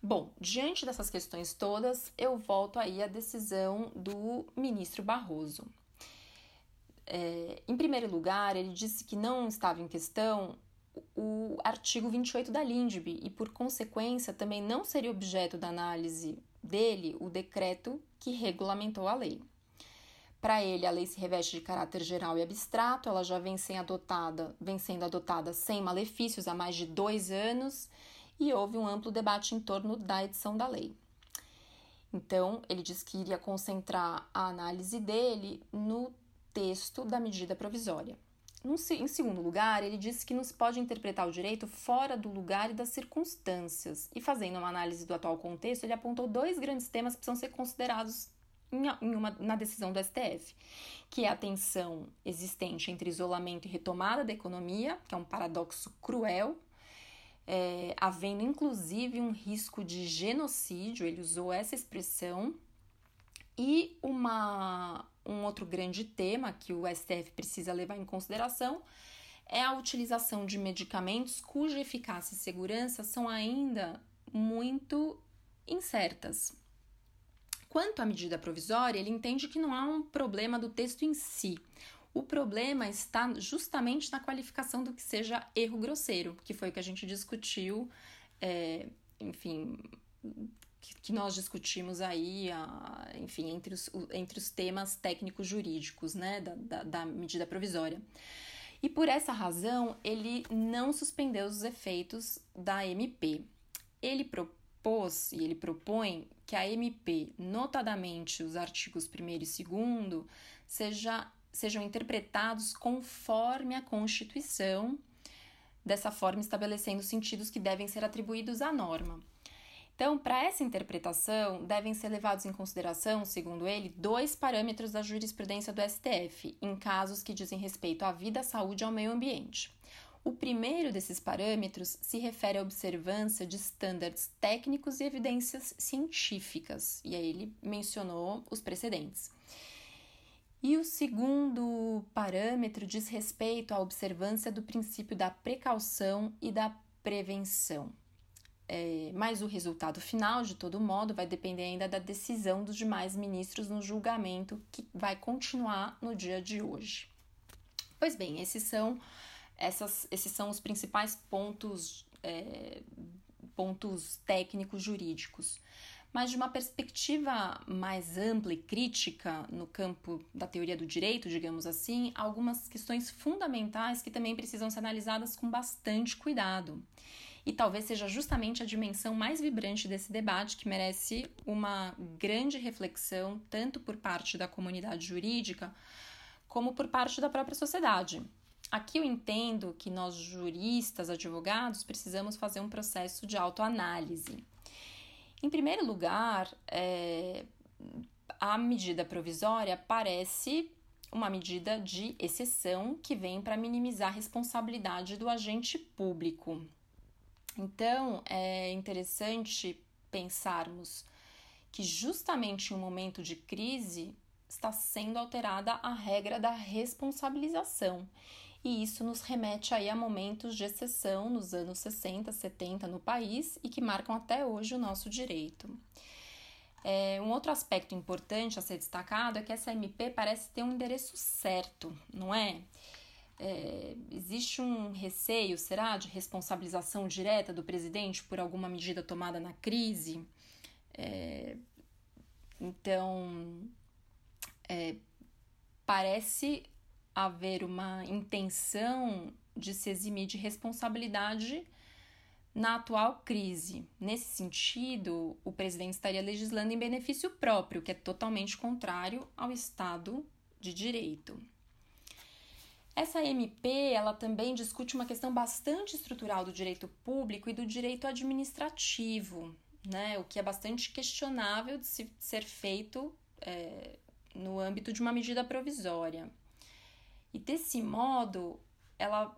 Bom, diante dessas questões todas, eu volto aí à decisão do ministro Barroso. É, em primeiro lugar, ele disse que não estava em questão o artigo 28 da LINDB e, por consequência, também não seria objeto da análise dele o decreto que regulamentou a lei. Para ele, a lei se reveste de caráter geral e abstrato, ela já vem, adotada, vem sendo adotada sem malefícios há mais de dois anos e houve um amplo debate em torno da edição da lei. Então, ele disse que iria concentrar a análise dele no texto da medida provisória. Em segundo lugar, ele disse que não se pode interpretar o direito fora do lugar e das circunstâncias. E fazendo uma análise do atual contexto, ele apontou dois grandes temas que precisam ser considerados em uma, na decisão do STF, que é a tensão existente entre isolamento e retomada da economia, que é um paradoxo cruel, é, havendo inclusive um risco de genocídio, ele usou essa expressão, e uma, um outro grande tema que o STF precisa levar em consideração é a utilização de medicamentos cuja eficácia e segurança são ainda muito incertas. Quanto à medida provisória, ele entende que não há um problema do texto em si. O problema está justamente na qualificação do que seja erro grosseiro, que foi o que a gente discutiu, é, enfim, que, nós discutimos aí, a, enfim, entre os, entre os temas técnicos jurídicos, né, da, da, da medida provisória. E por essa razão, ele não suspendeu os efeitos da MP. Ele propôs e ele propõe que a MP, notadamente os artigos 1 e 2, seja, sejam interpretados conforme a Constituição, dessa forma estabelecendo sentidos que devem ser atribuídos à norma. Então, para essa interpretação, devem ser levados em consideração, segundo ele, dois parâmetros da jurisprudência do STF, em casos que dizem respeito à vida, à saúde e ao meio ambiente. O primeiro desses parâmetros se refere à observância de estándares técnicos e evidências científicas, e aí ele mencionou os precedentes. E o segundo parâmetro diz respeito à observância do princípio da precaução e da prevenção. É, mas o resultado final, de todo modo, vai depender ainda da decisão dos demais ministros no julgamento que vai continuar no dia de hoje. Pois bem, esses são essas, esses são os principais pontos, é, pontos técnicos jurídicos. Mas de uma perspectiva mais ampla e crítica no campo da teoria do direito, digamos assim, algumas questões fundamentais que também precisam ser analisadas com bastante cuidado. E talvez seja justamente a dimensão mais vibrante desse debate que merece uma grande reflexão, tanto por parte da comunidade jurídica, como por parte da própria sociedade. Aqui eu entendo que nós, juristas, advogados, precisamos fazer um processo de autoanálise. Em primeiro lugar, é, a medida provisória parece uma medida de exceção que vem para minimizar a responsabilidade do agente público. Então, é interessante pensarmos que, justamente em um momento de crise, está sendo alterada a regra da responsabilização e isso nos remete aí a momentos de exceção nos anos 60, 70 no país e que marcam até hoje o nosso direito. É, um outro aspecto importante a ser destacado é que essa MP parece ter um endereço certo, não é? É? existe um receio, será, de responsabilização direta do presidente por alguma medida tomada na crise? É, então, é, parece haver uma intenção de se eximir de responsabilidade na atual crise. Nesse sentido, o presidente estaria legislando em benefício próprio, que é totalmente contrário ao Estado de Direito. Essa MP, ela também discute uma questão bastante estrutural do direito público e do direito administrativo, né? O que é bastante questionável de se, ser feito é, no âmbito de uma medida provisória. E desse modo, ela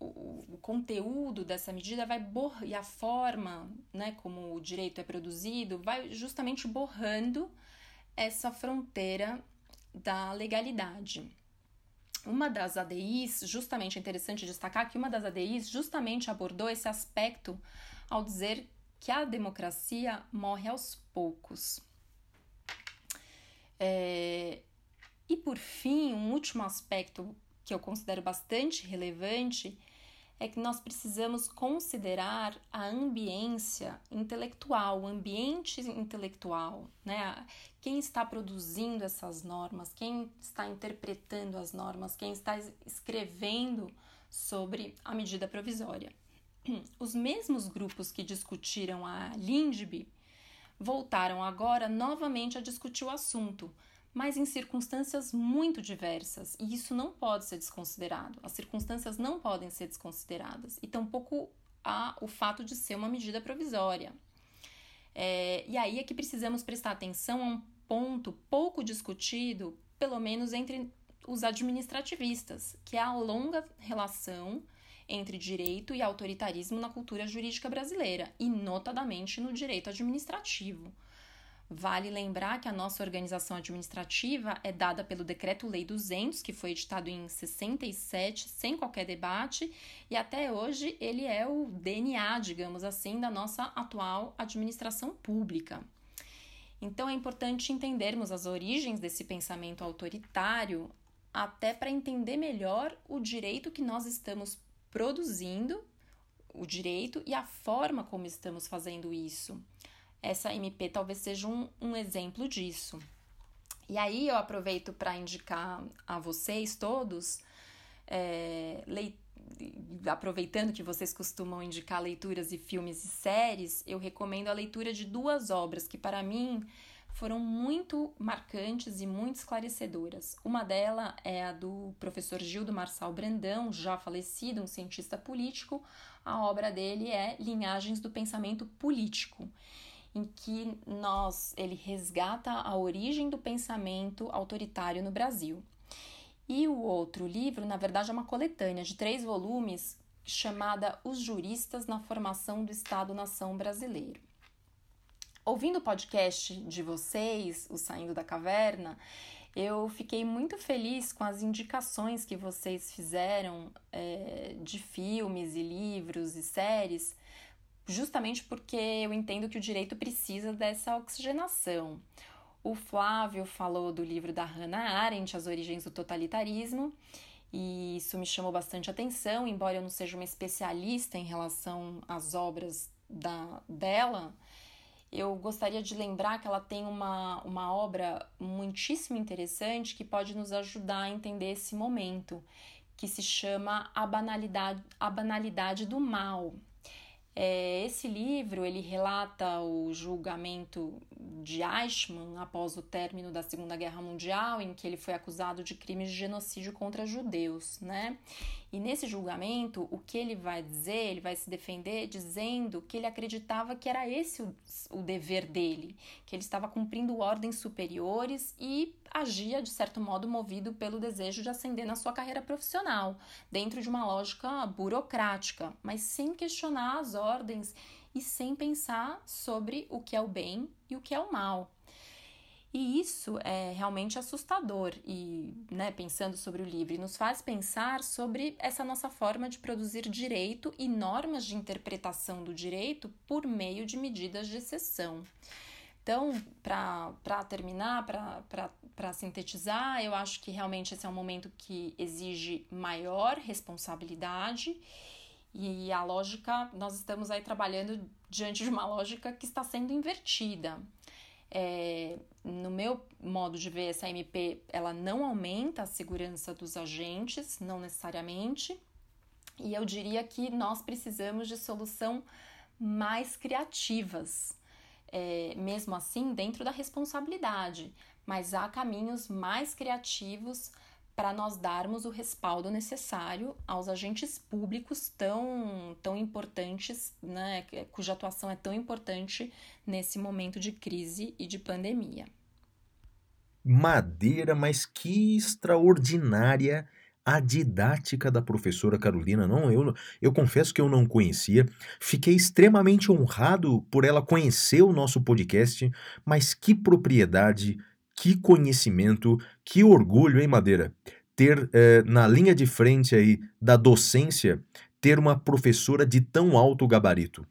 o, conteúdo dessa medida vai borrar, e a forma, né, como o direito é produzido, vai justamente borrando essa fronteira da legalidade. Uma das ADIs, justamente é interessante destacar que uma das ADIs justamente abordou esse aspecto ao dizer que a democracia morre aos poucos. É, e por fim, um último aspecto que eu considero bastante relevante é que nós precisamos considerar a ambiência intelectual, o ambiente intelectual, né? Quem está produzindo essas normas, quem está interpretando as normas, quem está escrevendo sobre a medida provisória. Os mesmos grupos que discutiram a Lindby voltaram agora novamente a discutir o assunto, mas em circunstâncias muito diversas, e isso não pode ser desconsiderado. As circunstâncias não podem ser desconsideradas, e tampouco há o fato de ser uma medida provisória. É, e aí é que precisamos prestar atenção a um ponto pouco discutido, pelo menos entre os administrativistas, que é a longa relação entre direito e autoritarismo na cultura jurídica brasileira, e notadamente no direito administrativo. Vale lembrar que a nossa organização administrativa é dada pelo Decreto-Lei 200, que foi editado em 67, sem qualquer debate, e até hoje ele é o DNA, digamos assim, da nossa atual administração pública. Então é importante entendermos as origens desse pensamento autoritário, até para entender melhor o direito que nós estamos produzindo, o direito e a forma como estamos fazendo isso. Essa MP talvez seja um, um exemplo disso. E aí eu aproveito para indicar a vocês todos, é, aproveitando que vocês costumam indicar leituras e filmes e séries, eu recomendo a leitura de duas obras que, para mim, foram muito marcantes e muito esclarecedoras. Uma delas é a do professor Gildo Marçal Brandão, já falecido, um cientista político. A obra dele é Linhagens do Pensamento Político em que nós ele resgata a origem do pensamento autoritário no Brasil. E o outro livro, na verdade, é uma coletânea de três volumes chamada Os Juristas na Formação do Estado-nação Brasileiro. Ouvindo o podcast de vocês, o Saindo da Caverna, eu fiquei muito feliz com as indicações que vocês fizeram é, de filmes e livros e séries justamente porque eu entendo que o direito precisa dessa oxigenação. O Flávio falou do livro da Hannah Arendt, As Origens do Totalitarismo, e isso me chamou bastante atenção, embora eu não seja uma especialista em relação às obras da, dela. Eu gostaria de lembrar que ela tem uma, uma obra muitíssimo interessante que pode nos ajudar a entender esse momento, que se chama A Banalidade, a banalidade do Mal. É, esse livro ele relata o julgamento de Eichmann após o término da Segunda Guerra Mundial, em que ele foi acusado de crimes de genocídio contra judeus, né? E nesse julgamento, o que ele vai dizer, ele vai se defender dizendo que ele acreditava que era esse o, o dever dele, que ele estava cumprindo ordens superiores e agia, de certo modo, movido pelo desejo de ascender na sua carreira profissional, dentro de uma lógica burocrática, mas sem questionar as ordens e sem pensar sobre o que é o bem e o que é o mal. E isso é realmente assustador e, né, pensando sobre o livro, nos faz pensar sobre essa nossa forma de produzir direito e normas de interpretação do direito por meio de medidas de exceção. Então, para terminar, para sintetizar, eu acho que realmente esse é um momento que exige maior responsabilidade. E a lógica, nós estamos aí trabalhando diante de uma lógica que está sendo invertida. É, no meu modo de ver, essa MP ela não aumenta a segurança dos agentes, não necessariamente, e eu diria que nós precisamos de solução mais criativas, é, mesmo assim dentro da responsabilidade, mas há caminhos mais criativos para nós darmos o respaldo necessário aos agentes públicos tão, tão importantes, né, cuja atuação é tão importante nesse momento de crise e de pandemia. Madeira, mas que extraordinária a didática da professora Carolina. Não, eu, eu confesso que eu não conhecia. Fiquei extremamente honrado por ela conhecer o nosso podcast, mas que propriedade que conhecimento, que orgulho, hein, Madeira? Ter eh, na linha de frente aí da docência, ter uma professora de tão alto gabarito.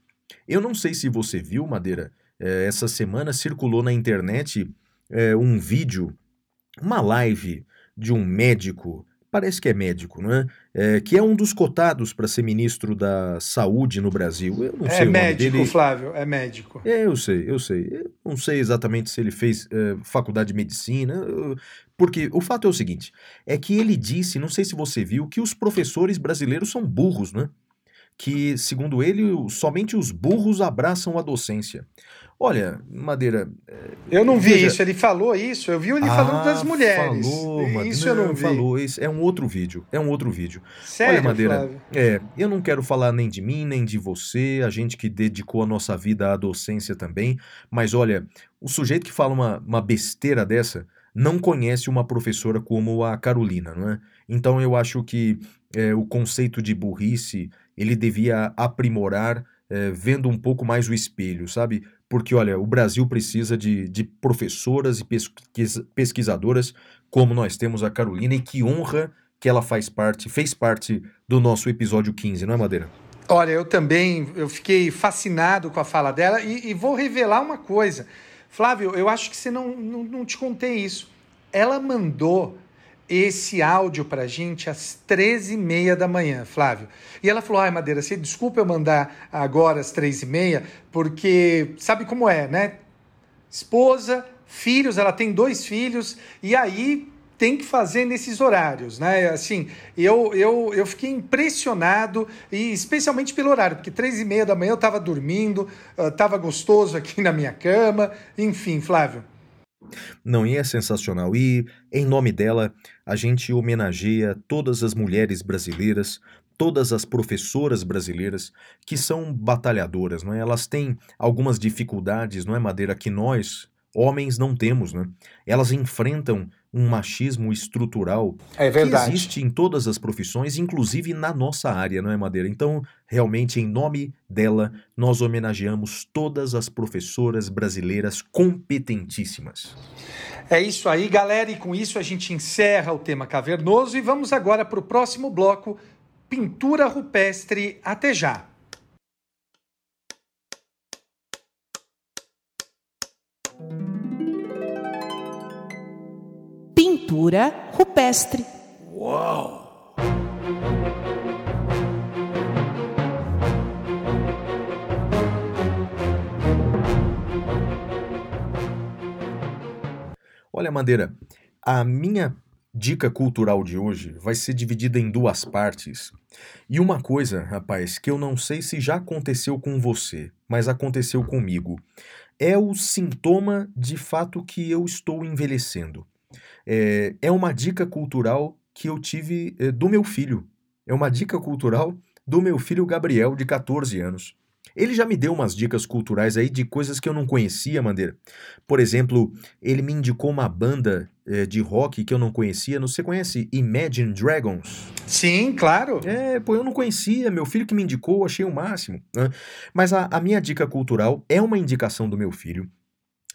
Eu não sei se você viu, Madeira, eh, essa semana circulou na internet eh, um vídeo, uma live de um médico parece que é médico, não é? é que é um dos cotados para ser ministro da Saúde no Brasil. Eu não é sei médico, dele. Flávio, é médico. É, eu sei, eu sei. Eu não sei exatamente se ele fez é, faculdade de medicina, porque o fato é o seguinte: é que ele disse, não sei se você viu, que os professores brasileiros são burros, né? que, segundo ele, somente os burros abraçam a docência. Olha, Madeira. Eu não vi veja... isso, ele falou isso, eu vi ele ah, falando das mulheres. Falou, isso não, eu não vi. Falou, isso é um outro vídeo, é um outro vídeo. Sério, Olha, Madeira, Flávio? é, eu não quero falar nem de mim, nem de você, a gente que dedicou a nossa vida à docência também, mas olha, o sujeito que fala uma, uma besteira dessa não conhece uma professora como a Carolina, não é? Então eu acho que é, o conceito de burrice ele devia aprimorar é, vendo um pouco mais o espelho, sabe? Porque, olha, o Brasil precisa de, de professoras e pesquisa, pesquisadoras como nós temos a Carolina, e que honra que ela faz parte, fez parte do nosso episódio 15, não é, Madeira? Olha, eu também eu fiquei fascinado com a fala dela e, e vou revelar uma coisa. Flávio, eu acho que você não, não, não te contei isso. Ela mandou esse áudio para a gente às 13h30 da manhã, Flávio. E ela falou: ai, Madeira, você desculpa eu mandar agora às 13h30, porque sabe como é, né? Esposa, filhos, ela tem dois filhos, e aí tem que fazer nesses horários, né? Assim, eu, eu, eu fiquei impressionado, e especialmente pelo horário, porque três e meia da manhã eu estava dormindo, estava gostoso aqui na minha cama, enfim, Flávio. Não, e é sensacional. E, em nome dela, a gente homenageia todas as mulheres brasileiras, todas as professoras brasileiras que são batalhadoras, não é? Elas têm algumas dificuldades, não é, Madeira, que nós, homens, não temos, né? Elas enfrentam um machismo estrutural é que existe em todas as profissões, inclusive na nossa área, não é, Madeira? Então, realmente, em nome dela, nós homenageamos todas as professoras brasileiras competentíssimas. É isso aí, galera, e com isso a gente encerra o tema cavernoso e vamos agora para o próximo bloco: pintura rupestre. Até já! Pintura rupestre. Uau! Olha, Madeira, a minha dica cultural de hoje vai ser dividida em duas partes. E uma coisa, rapaz, que eu não sei se já aconteceu com você, mas aconteceu comigo, é o sintoma de fato que eu estou envelhecendo. É, é uma dica cultural que eu tive é, do meu filho. É uma dica cultural do meu filho Gabriel, de 14 anos. Ele já me deu umas dicas culturais aí de coisas que eu não conhecia, Mandeira. Por exemplo, ele me indicou uma banda é, de rock que eu não conhecia. Você conhece Imagine Dragons? Sim, claro. É, pô, eu não conhecia. Meu filho que me indicou, achei o máximo. Né? Mas a, a minha dica cultural é uma indicação do meu filho,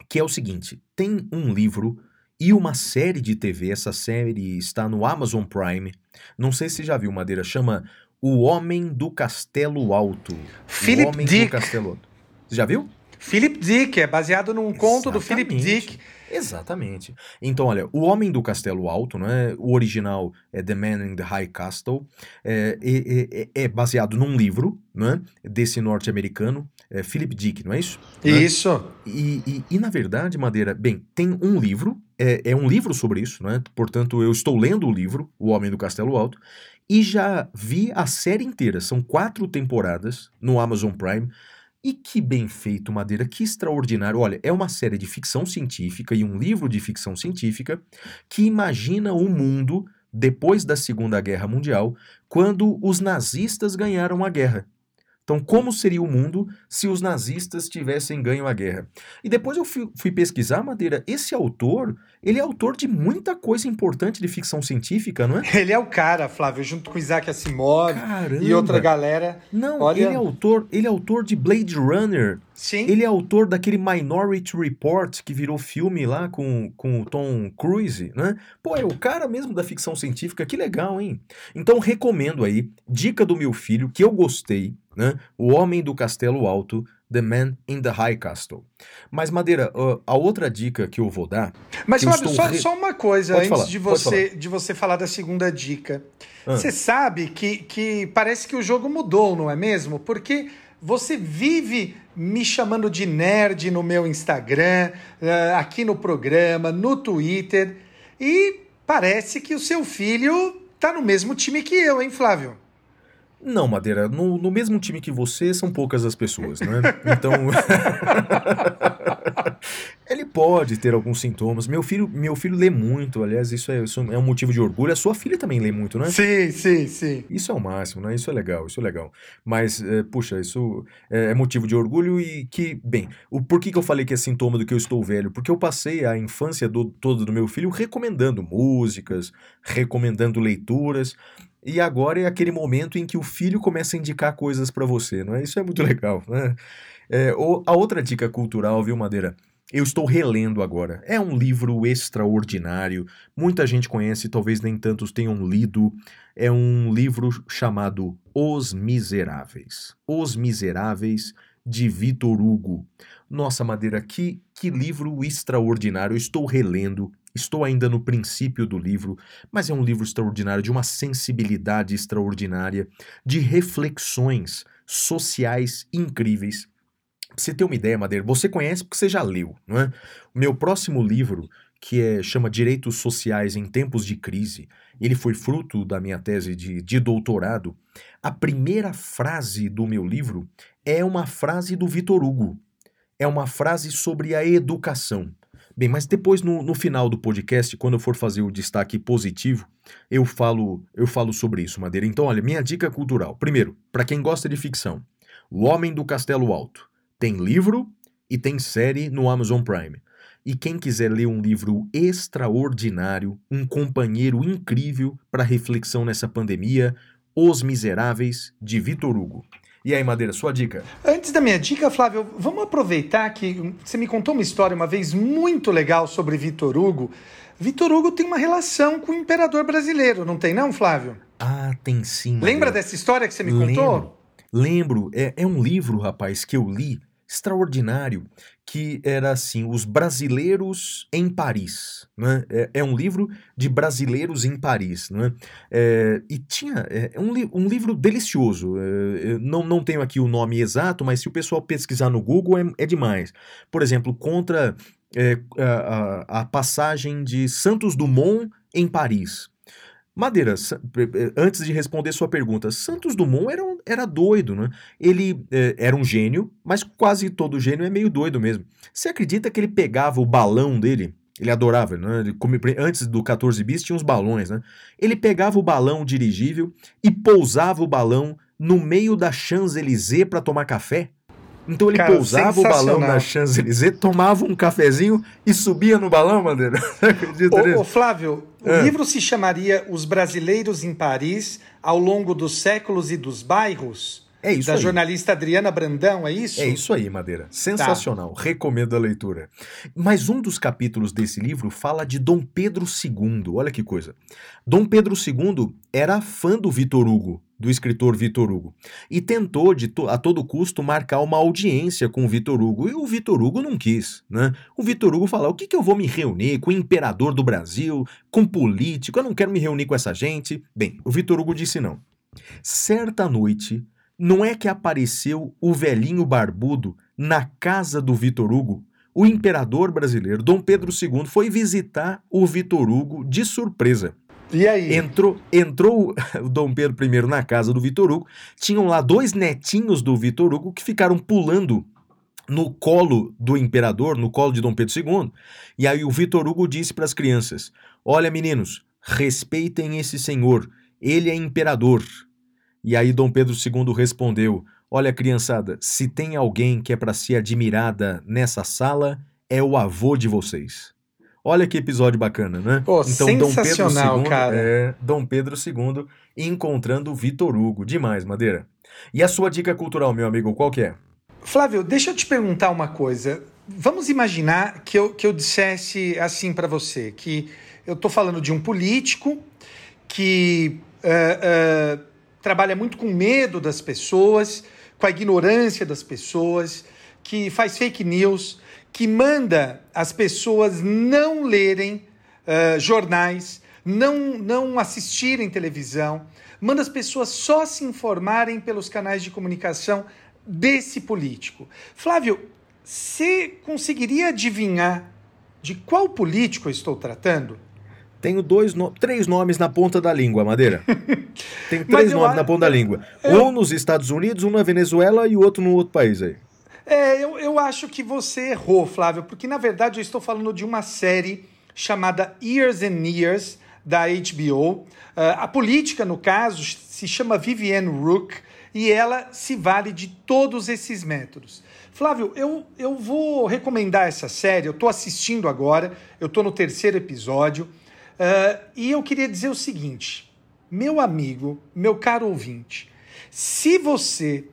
que é o seguinte: tem um livro e uma série de TV. Essa série está no Amazon Prime. Não sei se já viu, Madeira. Chama O Homem do Castelo Alto. Philip o Homem Dick. do Castelo Alto. Você já viu? Philip Dick, é baseado num conto do Philip Dick. Exatamente. Então, olha, O Homem do Castelo Alto, né? o original é The Man in the High Castle, é, é, é, é baseado num livro né? desse norte-americano, é, Philip Dick, não é isso? Isso. Né? E, e, e, na verdade, Madeira, bem, tem um livro, é, é um livro sobre isso, né? portanto, eu estou lendo o livro, O Homem do Castelo Alto, e já vi a série inteira, são quatro temporadas no Amazon Prime. E que bem feito, Madeira, que extraordinário. Olha, é uma série de ficção científica e um livro de ficção científica que imagina o mundo depois da Segunda Guerra Mundial, quando os nazistas ganharam a guerra. Então, como seria o mundo se os nazistas tivessem ganho a guerra? E depois eu fui, fui, pesquisar, Madeira, esse autor, ele é autor de muita coisa importante de ficção científica, não é? Ele é o cara, Flávio, junto com Isaac Asimov Caramba. e outra galera. Não, Olha... ele é autor, ele é autor de Blade Runner. Sim. Ele é autor daquele Minority Report que virou filme lá com, com o Tom Cruise, né? Pô, é o cara mesmo da ficção científica, que legal, hein? Então recomendo aí, dica do meu filho, que eu gostei, né? O Homem do Castelo Alto, The Man in the High Castle. Mas, Madeira, a outra dica que eu vou dar. Mas, Fábio, só, re... só, uma coisa pode antes falar, de, você, de você falar da segunda dica. Ah. Você sabe que, que parece que o jogo mudou, não é mesmo? Porque você vive me chamando de nerd no meu Instagram, eh, aqui no programa, no Twitter, e parece que o seu filho tá no mesmo time que eu, hein, Flávio? Não, Madeira, no, no mesmo time que você são poucas as pessoas, né? Então. ele pode ter alguns sintomas. Meu filho, meu filho lê muito, aliás, isso é, isso é um motivo de orgulho. A sua filha também lê muito, né? Sim, sim, sim. Isso é o máximo, né? Isso é legal, isso é legal. Mas, é, puxa, isso é, é motivo de orgulho e que, bem, o por que, que eu falei que é sintoma do que eu estou velho? Porque eu passei a infância do, toda do meu filho recomendando músicas, recomendando leituras. E agora é aquele momento em que o filho começa a indicar coisas para você, não é? Isso é muito legal, né? É, a outra dica cultural, viu, Madeira? Eu estou relendo agora. É um livro extraordinário. Muita gente conhece, talvez nem tantos tenham lido. É um livro chamado Os Miseráveis. Os Miseráveis de Vitor Hugo. Nossa, Madeira, que, que livro extraordinário. Eu estou relendo. Estou ainda no princípio do livro, mas é um livro extraordinário, de uma sensibilidade extraordinária, de reflexões sociais incríveis. Pra você ter uma ideia, Madeira, você conhece porque você já leu, não é? O meu próximo livro, que é, chama Direitos Sociais em Tempos de Crise, ele foi fruto da minha tese de, de doutorado. A primeira frase do meu livro é uma frase do Vitor Hugo. É uma frase sobre a educação. Bem, mas depois no, no final do podcast, quando eu for fazer o destaque positivo, eu falo, eu falo sobre isso, Madeira. Então, olha, minha dica cultural. Primeiro, para quem gosta de ficção, O Homem do Castelo Alto. Tem livro e tem série no Amazon Prime. E quem quiser ler um livro extraordinário, um companheiro incrível para reflexão nessa pandemia, Os Miseráveis, de Vitor Hugo. E aí, Madeira, sua dica? Antes da minha dica, Flávio, vamos aproveitar que você me contou uma história uma vez muito legal sobre Vitor Hugo. Vitor Hugo tem uma relação com o imperador brasileiro, não tem não, Flávio? Ah, tem sim. Madeira. Lembra dessa história que você me Lembro. contou? Lembro, é, é um livro, rapaz, que eu li, extraordinário, que era assim, Os Brasileiros em Paris. Né? É, é um livro de brasileiros em Paris. Né? É, e tinha é, um, li um livro delicioso. É, eu não, não tenho aqui o nome exato, mas se o pessoal pesquisar no Google é, é demais. Por exemplo, contra é, a, a passagem de Santos Dumont em Paris. Madeira, antes de responder sua pergunta, Santos Dumont era, um, era doido, né? Ele é, era um gênio, mas quase todo gênio é meio doido mesmo. Você acredita que ele pegava o balão dele? Ele adorava, né? Ele, como, antes do 14 bis tinha uns balões, né? Ele pegava o balão dirigível e pousava o balão no meio da Champs-Élysées para tomar café. Então ele Cara, pousava o balão na Champs-Élysées, tomava um cafezinho e subia no balão, acredita Ô, nisso? ô, Flávio, o É. livro se chamaria Os Brasileiros em Paris ao longo dos séculos e dos bairros? É isso Da aí. jornalista Adriana Brandão, é isso? É isso aí, Madeira. Sensacional. Recomendo a leitura. Mas um dos capítulos desse livro fala de Dom Pedro II. Olha que coisa. Dom Pedro II era fã do Vitor Hugo, do escritor Vitor Hugo, e tentou to- a todo custo marcar uma audiência com o Vitor Hugo. E o Vitor Hugo não quis, né? O Vitor Hugo falou: o que, que eu vou me reunir com o imperador do Brasil, com político? Eu não quero me reunir com essa gente. Bem, o Vitor Hugo disse não. Certa noite, não é que apareceu o velhinho barbudo na casa do Vitor Hugo? O imperador brasileiro, Dom Pedro II, foi visitar o Vitor Hugo de surpresa. E aí? Entrou, entrou o Dom Pedro I na casa do Vitor Hugo. Tinham lá dois netinhos do Vitor Hugo que ficaram pulando no colo do imperador, no colo de Dom Pedro II. E aí o Vitor Hugo disse para as crianças: Olha, meninos, respeitem esse senhor, ele é imperador. E aí Dom Pedro II respondeu: Olha, criançada, se tem alguém que é para ser admirada nessa sala, é o avô de vocês. Olha que episódio bacana, né? Pô, sensacional, cara. É, Dom Pedro II encontrando o Vitor Hugo. Demais, Madeira. E a sua dica cultural, meu amigo, qual que é? Flávio, deixa eu te perguntar uma coisa. Vamos imaginar que eu, que eu dissesse assim para você, que eu estou falando de um político que eh, eh, trabalha muito com medo das pessoas, com a ignorância das pessoas, que faz fake news, que manda as pessoas não lerem eh, jornais, não, não assistirem televisão, manda as pessoas só se informarem pelos canais de comunicação desse político. Flávio, você conseguiria adivinhar de qual político eu estou tratando? Tenho dois no... três nomes na ponta da língua, Madeira. Tenho três nomes na ponta da língua. eu- Um nos Estados Unidos, um na Venezuela e o outro no outro país aí. É, eu, eu acho que você errou, Flávio, porque na verdade eu estou falando de uma série chamada Years and Years, da HBO. Ah, a política, no caso, se chama Vivienne Rook e ela se vale de todos esses métodos. Flávio, eu, eu vou recomendar essa série, eu estou assistindo agora, eu estou no terceiro episódio, ah, e eu queria dizer o seguinte, meu amigo, meu caro ouvinte, se você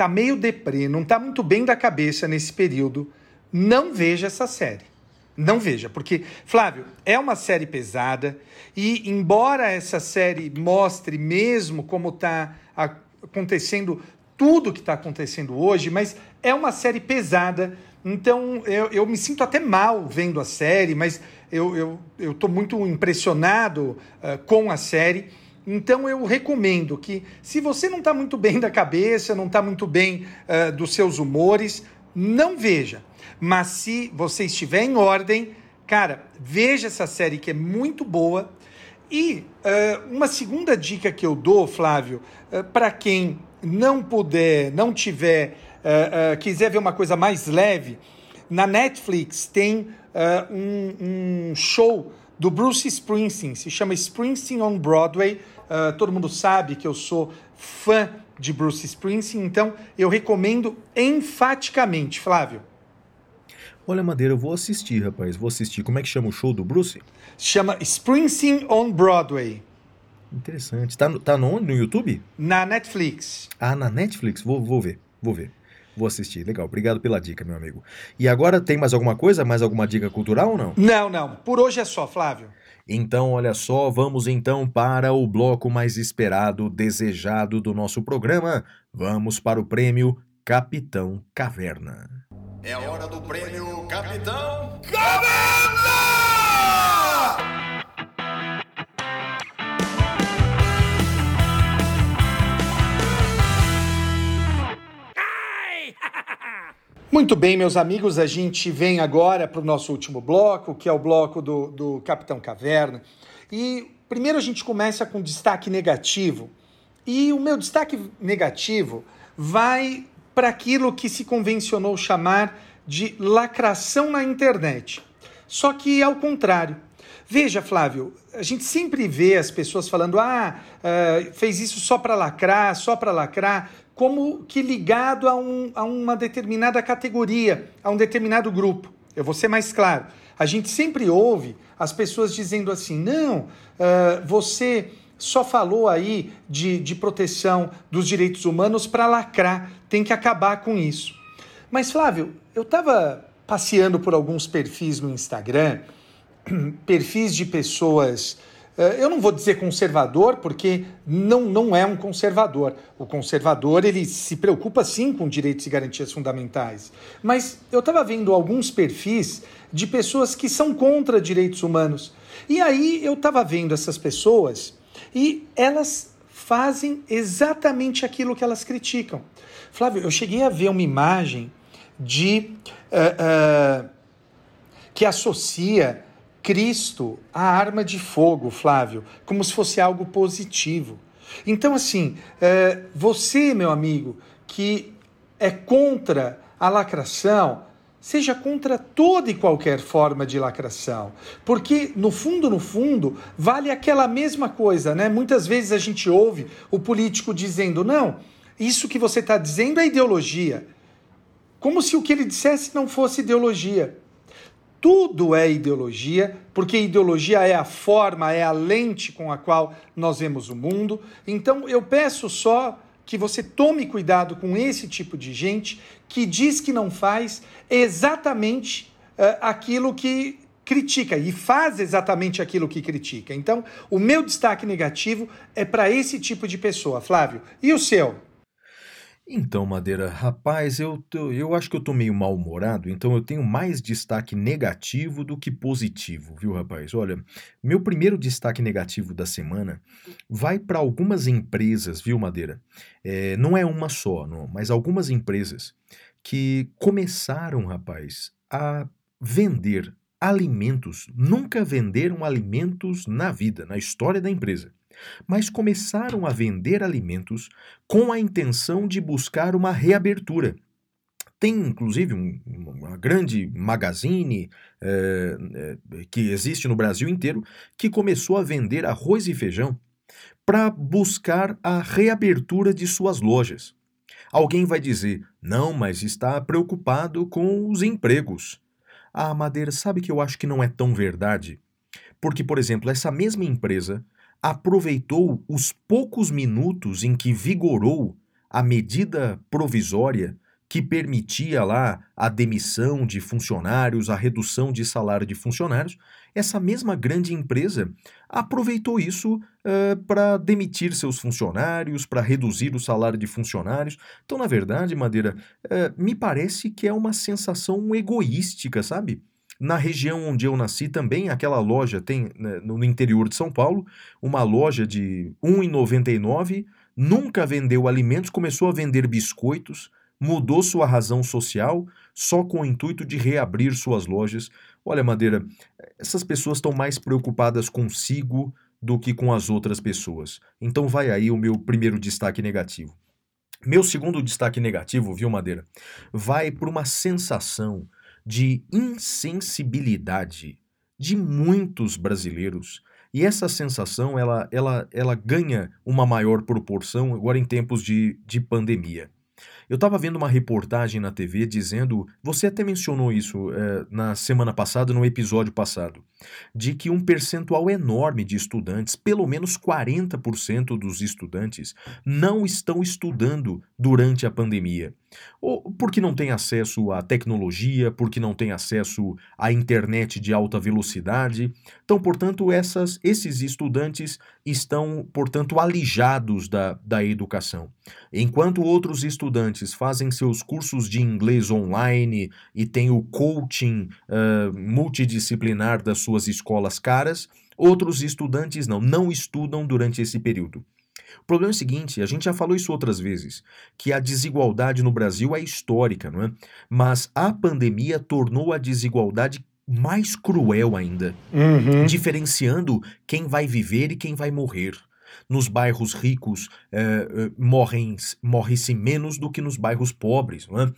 tá meio deprê, não tá muito bem da cabeça nesse período, não veja essa série. Não veja, porque, Flávio, é uma série pesada e, embora essa série mostre mesmo como está acontecendo tudo que está acontecendo hoje, mas é uma série pesada. Então eu, eu me sinto até mal vendo a série, mas eu estou eu, muito impressionado ah, com a série. Então eu recomendo que, se você não está muito bem da cabeça, não está muito bem ah, dos seus humores, não veja. Mas se você estiver em ordem, cara, veja essa série que é muito boa. E ah, uma segunda dica que eu dou, Flávio, para quem não puder, não tiver, quiser ver uma coisa mais leve, na Netflix tem um, um show do Bruce Springsteen, se chama Springsteen on Broadway. Ah, todo mundo sabe que eu sou fã de Bruce Springsteen, então eu recomendo enfaticamente, Flávio. Olha, Madeira, eu vou assistir, rapaz. Vou assistir. Como é que chama o show do Bruce? Chama Springsteen on Broadway, Interessante. Tá, no- tá no, no YouTube? na Netflix. Ah, na Netflix? Vou, vou ver, vou ver. Vou assistir. Legal, obrigado pela dica, meu amigo. E agora tem mais alguma coisa? Mais alguma dica cultural ou não? Não, não, por hoje é só, Flávio. Então, olha só, vamos então para o bloco mais esperado, desejado do nosso programa. Vamos para o prêmio Capitão Caverna. É hora do prêmio Capitão Muito bem, meus amigos, a gente vem agora para o nosso último bloco, que é o bloco do, do Capitão Caverna. E primeiro a gente começa com destaque negativo. E o meu destaque negativo vai para aquilo que se convencionou chamar de lacração na internet. Só que ao contrário. Veja, Flávio, a gente sempre vê as pessoas falando: ah, eh, fez isso só para lacrar, só para lacrar, como que ligado a, um- a uma determinada categoria, a um determinado grupo. Eu vou ser mais claro. A gente sempre ouve as pessoas dizendo assim: não, ah, você só falou aí de, de proteção dos direitos humanos para lacrar, tem que acabar com isso. Mas, Flávio, eu estava passeando por alguns perfis no Instagram, perfis de pessoas. eh, Eu não vou dizer conservador, porque não, não é um conservador. O conservador ele se preocupa sim com direitos e garantias fundamentais. Mas eu estava vendo alguns perfis de pessoas que são contra direitos humanos. E aí eu estava vendo essas pessoas e elas fazem exatamente aquilo que elas criticam. Flávio, eu cheguei a ver uma imagem de. eh, eh, que associa Cristo à arma de fogo, Flávio, como se fosse algo positivo. Então, assim, eh, você, meu amigo, que é contra a lacração, seja contra toda e qualquer forma de lacração. Porque, no fundo, no fundo, vale aquela mesma coisa, né? Muitas vezes a gente ouve o político dizendo: não, isso que você está dizendo é ideologia. Como se o que ele dissesse não fosse ideologia. Tudo é ideologia, porque ideologia é a forma, é a lente com a qual nós vemos o mundo. Então eu peço só que você tome cuidado com esse tipo de gente que diz que não faz exatamente eh, aquilo que critica e faz exatamente aquilo que critica. Então, o meu destaque negativo é para esse tipo de pessoa, Flávio. E o seu? Então, Madeira, rapaz, eu, tô- eu acho que eu tô meio mal-humorado, então eu tenho mais destaque negativo do que positivo, viu, rapaz? Olha, meu primeiro destaque negativo da semana vai para algumas empresas, viu, Madeira? É, não é uma só, não, mas algumas empresas que começaram, rapaz, a vender alimentos, nunca venderam alimentos na vida, na história da empresa, mas começaram a vender alimentos com a intenção de buscar uma reabertura. Tem, inclusive, um, uma grande magazine é, é, que existe no Brasil inteiro que começou a vender arroz e feijão para buscar a reabertura de suas lojas. Alguém vai dizer: não, mas está preocupado com os empregos. Ah, Madeira, sabe que eu acho que não é tão verdade? Porque, por exemplo, essa mesma empresa aproveitou os poucos minutos em que vigorou a medida provisória que permitia lá a demissão de funcionários, a redução de salário de funcionários, essa mesma grande empresa aproveitou isso uh, para demitir seus funcionários, para reduzir o salário de funcionários. Então, na verdade, Madeira, uh, me parece que é uma sensação egoística, sabe? Na região onde eu nasci também, aquela loja tem, né, no interior de São Paulo, uma loja de R$ 1,99, nunca vendeu alimentos, começou a vender biscoitos, mudou sua razão social só com o intuito de reabrir suas lojas. Olha, Madeira, essas pessoas estão mais preocupadas consigo do que com as outras pessoas. Então vai aí o meu primeiro destaque negativo. Meu segundo destaque negativo, viu, Madeira, vai para uma sensação de insensibilidade de muitos brasileiros. E essa sensação ela, ela, ela ganha uma maior proporção agora em tempos de, de pandemia. Eu estava vendo uma reportagem na TV dizendo, você até mencionou isso é, na semana passada, no episódio passado, de que um percentual enorme de estudantes, pelo menos 40% dos estudantes, não estão estudando durante a pandemia. Ou porque não tem acesso à tecnologia, porque não tem acesso à internet de alta velocidade. Então, portanto, essas, esses estudantes estão, portanto, alijados da, da educação. Enquanto outros estudantes fazem seus cursos de inglês online e têm o coaching uh, multidisciplinar das suas escolas caras, outros estudantes não, não estudam durante esse período. O problema é o seguinte, a gente já falou isso outras vezes, que a desigualdade no Brasil é histórica, não é? Mas a pandemia tornou a desigualdade mais cruel ainda, uhum. diferenciando quem vai viver e quem vai morrer. Nos bairros ricos eh, eh, morrem, morre-se menos do que nos bairros pobres. Não é?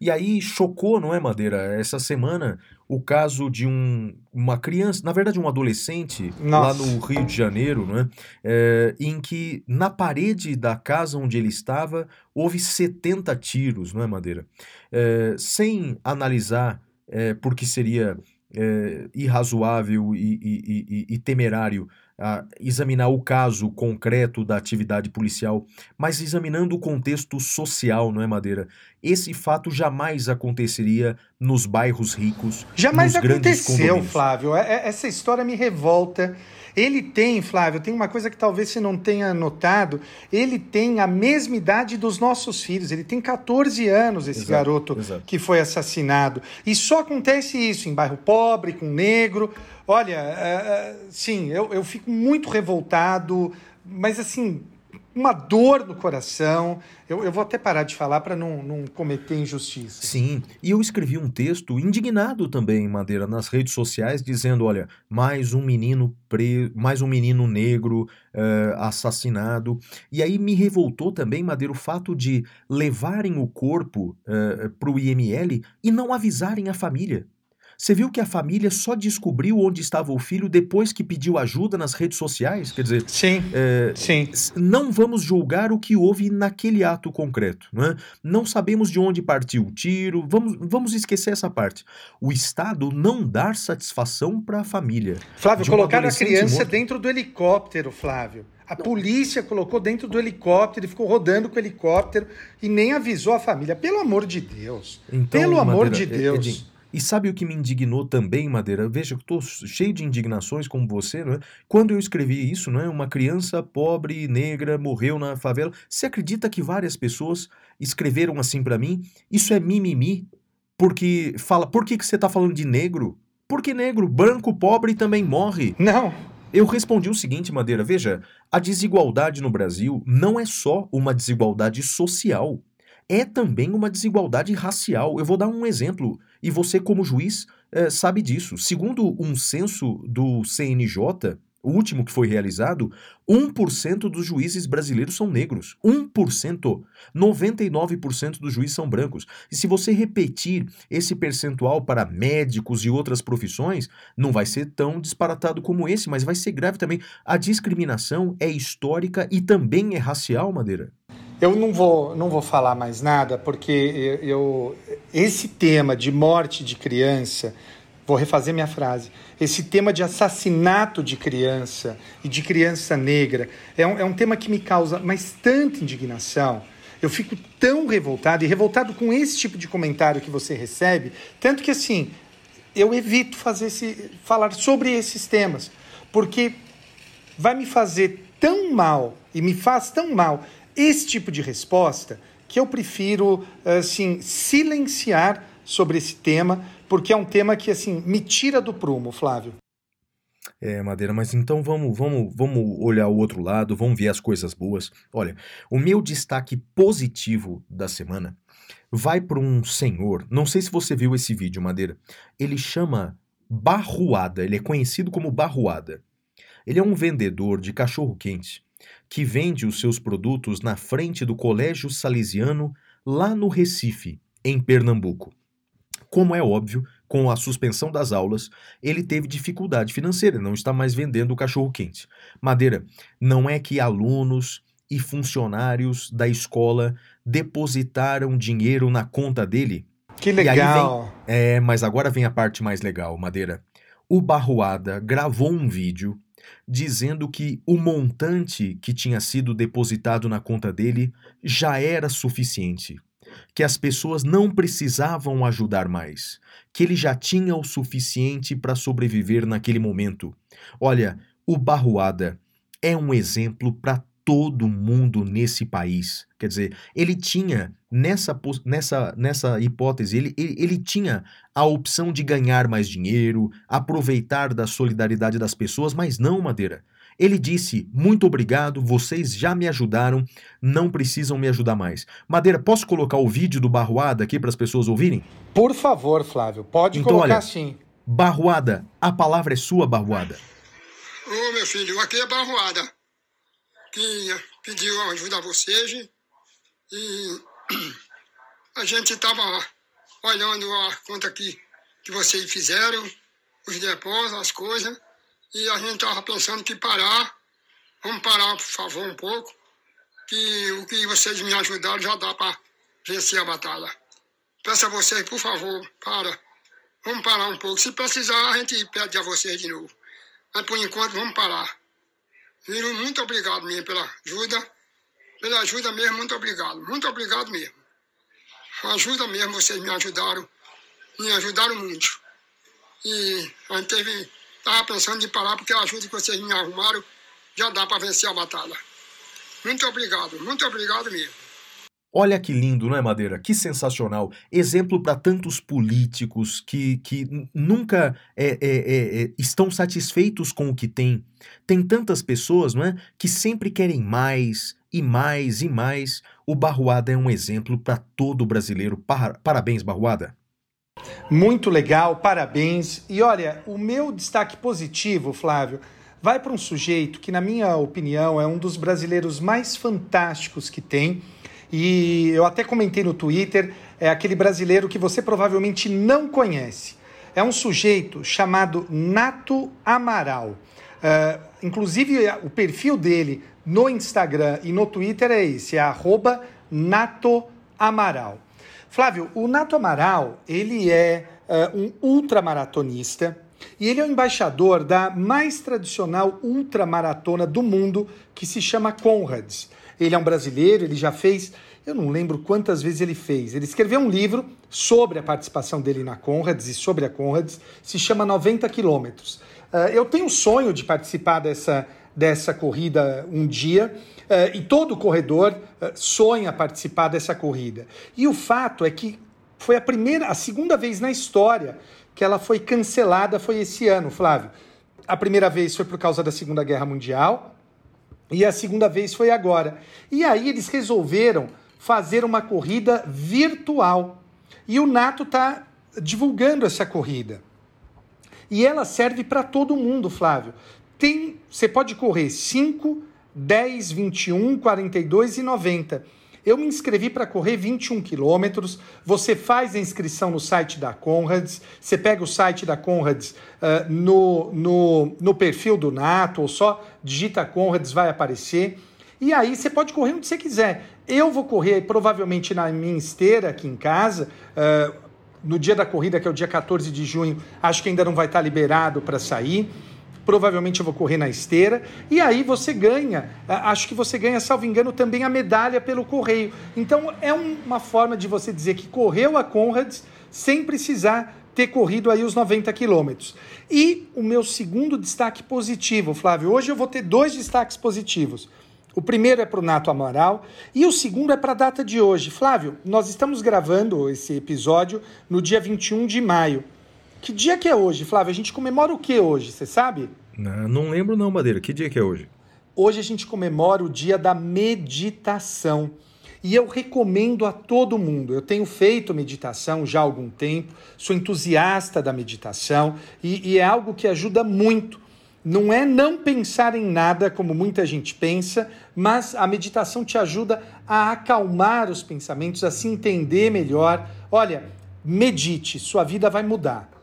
E aí chocou, não é, Madeira? Essa semana o caso de um, uma criança, na verdade um adolescente, Nossa. lá no Rio de Janeiro, né, é, em que na parede da casa onde ele estava houve 70 tiros, não é, Madeira? É, sem analisar, é, porque seria é, irrazoável e, e, e, e temerário a examinar o caso concreto da atividade policial, mas examinando o contexto social, não é, Madeira? Esse fato jamais aconteceria nos bairros ricos. Jamais aconteceu, Flávio. É, é, essa história me revolta. Ele tem, Flávio, tem uma coisa que talvez você não tenha notado, ele tem a mesma idade dos nossos filhos, ele tem 14 anos, esse exato, garoto exato. que foi assassinado. E só acontece isso em bairro pobre, com negro. Olha, uh, sim, eu, eu fico muito revoltado, mas assim, uma dor no coração. Eu, eu vou até parar de falar para não, não cometer injustiça. Sim, e eu escrevi um texto indignado também, Madeira, nas redes sociais, dizendo: olha, mais um menino pre... mais um menino negro uh, assassinado. E aí me revoltou também, Madeira, o fato de levarem o corpo uh, para o IML e não avisarem a família. Você viu que a família só descobriu onde estava o filho depois que pediu ajuda nas redes sociais? Quer dizer, sim, é, sim. não vamos julgar o que houve naquele ato concreto. Não, é? não sabemos de onde partiu o tiro, vamos, vamos esquecer essa parte. O Estado não dar satisfação para a família. Flávio, colocaram a criança morto. dentro do helicóptero, Flávio. A polícia colocou dentro do helicóptero e ficou rodando com o helicóptero e nem avisou a família. Pelo amor de Deus. Então, Pelo amor Madeira, de Deus. Edinho, e sabe o que me indignou também, Madeira? Veja, eu estou cheio de indignações como você, não é? Quando eu escrevi isso, não é? Uma criança pobre, negra, morreu na favela. Você acredita que várias pessoas escreveram assim para mim? Isso é mimimi? Porque fala, por que, que você está falando de negro? Porque negro, branco, pobre também morre. Não. Eu respondi o seguinte, Madeira, veja, a desigualdade no Brasil não é só uma desigualdade social, é também uma desigualdade racial. Eu vou dar um exemplo e você, como juiz, eh, sabe disso. Segundo um censo do CNJ, o último que foi realizado, 1% dos juízes brasileiros são negros. 1%. 99% dos juízes são brancos. E se você repetir esse percentual para médicos e outras profissões, não vai ser tão disparatado como esse, mas vai ser grave também. A discriminação é histórica e também é racial, Madeira. Eu não vou, não vou falar mais nada, porque eu, esse tema de morte de criança, vou refazer minha frase, esse tema de assassinato de criança e de criança negra é um, é um tema que me causa mais tanta indignação. Eu fico tão revoltado e revoltado com esse tipo de comentário que você recebe, tanto que assim eu evito fazer esse, falar sobre esses temas, porque vai me fazer tão mal e me faz tão mal esse tipo de resposta que eu prefiro assim silenciar sobre esse tema, porque é um tema que assim me tira do prumo, Flávio. É, Madeira, mas então vamos, vamos, vamos olhar o outro lado, vamos ver as coisas boas. Olha, o meu destaque positivo da semana vai para um senhor, não sei se você viu esse vídeo, Madeira. Ele chama Barruada, ele é conhecido como Barruada. Ele é um vendedor de cachorro-quente que vende os seus produtos na frente do Colégio Salesiano, lá no Recife, em Pernambuco. Como é óbvio, com a suspensão das aulas, ele teve dificuldade financeira, não está mais vendendo o cachorro-quente. Madeira, não é que alunos e funcionários da escola depositaram dinheiro na conta dele? Que legal! Vem, é, mas agora vem a parte mais legal, Madeira. O Barroada gravou um vídeo dizendo que o montante que tinha sido depositado na conta dele já era suficiente, que as pessoas não precisavam ajudar mais, que ele já tinha o suficiente para sobreviver naquele momento. Olha, o Barruada é um exemplo para todo mundo nesse país. Quer dizer, ele tinha, nessa, nessa, nessa hipótese, ele, ele, ele tinha a opção de ganhar mais dinheiro, aproveitar da solidariedade das pessoas, mas não, Madeira. Ele disse: Muito obrigado, vocês já me ajudaram, não precisam me ajudar mais. Madeira, posso colocar o vídeo do Barruada aqui para as pessoas ouvirem? Por favor, Flávio, pode então, colocar olha, sim. Barruada, a palavra é sua, Barruada. Ô, meu filho, aqui é Barruada que pediu ajuda a vocês e a gente estava olhando a conta que, que vocês fizeram, os depósitos, as coisas, e a gente estava pensando que parar, vamos parar por favor um pouco, que o que vocês me ajudaram já dá para vencer a batalha. Peço a vocês, por favor, para, vamos parar um pouco. Se precisar, a gente pede a vocês de novo. Mas por enquanto vamos parar. Filho, muito obrigado mesmo pela ajuda. Pela ajuda mesmo, muito obrigado. Muito obrigado mesmo. Ajuda mesmo, vocês me ajudaram. Me ajudaram muito. E a gente teve. Estava pensando em parar porque a ajuda que vocês me arrumaram já dá para vencer a batalha. Muito obrigado, muito obrigado mesmo. Olha que lindo, não é, Madeira? Que sensacional. Exemplo para tantos políticos que, que nunca é, é, é, é, estão satisfeitos com o que têm. Tem tantas pessoas, não é? Que sempre querem mais e mais e mais. O Barruada é um exemplo para todo brasileiro. Par parabéns, Barruada. Muito legal, parabéns. E olha, o meu destaque positivo, Flávio, vai para um sujeito que, na minha opinião, é um dos brasileiros mais fantásticos que tem e eu até comentei no Twitter, é aquele brasileiro que você provavelmente não conhece. É um sujeito chamado Nato Amaral. Uh, inclusive, o perfil dele no Instagram e no Twitter é esse, é arroba Nato Amaral. Flávio, o Nato Amaral, ele é uh, um ultramaratonista e ele é o embaixador da mais tradicional ultramaratona do mundo, que se chama Conrads. Ele é um brasileiro, ele já fez, eu não lembro quantas vezes ele fez. Ele escreveu um livro sobre a participação dele na Conrads e sobre a Conrads, se chama 90 quilômetros. Uh, eu tenho o sonho de participar dessa, dessa corrida um dia. Uh, e todo corredor uh, sonha participar dessa corrida. E o fato é que foi a primeira, a segunda vez na história que ela foi cancelada foi esse ano, Flávio. A primeira vez foi por causa da Segunda Guerra Mundial, e a segunda vez foi agora. E aí eles resolveram fazer uma corrida virtual. E o Nato está divulgando essa corrida. e ela serve para todo mundo, Flávio. Tem, você pode correr 5, 10, 21, 42 e 90. Eu me inscrevi para correr 21 quilômetros. Você faz a inscrição no site da Conrads. Você pega o site da Conrads uh, no, no, no perfil do Nato, ou só digita Conrads, vai aparecer. E aí você pode correr onde você quiser. Eu vou correr provavelmente na minha esteira aqui em casa. Uh, no dia da corrida, que é o dia 14 de junho, acho que ainda não vai estar liberado para sair provavelmente eu vou correr na esteira, e aí você ganha, acho que você ganha, salvo engano, também a medalha pelo correio. Então é uma forma de você dizer que correu a Conrads sem precisar ter corrido aí os 90 quilômetros. E o meu segundo destaque positivo, Flávio, hoje eu vou ter dois destaques positivos. O primeiro é para o Nato Amaral e o segundo é para a data de hoje. Flávio, nós estamos gravando esse episódio no dia 21 de maio. Que dia que é hoje, Flávio? A gente comemora o que hoje, você sabe? Não, não lembro não, Madeira. Que dia que é hoje? Hoje a gente comemora o dia da meditação. E eu recomendo a todo mundo. Eu tenho feito meditação já há algum tempo, sou entusiasta da meditação e, e é algo que ajuda muito. Não é não pensar em nada, como muita gente pensa, mas a meditação te ajuda a acalmar os pensamentos, a se entender melhor. Olha, medite, sua vida vai mudar.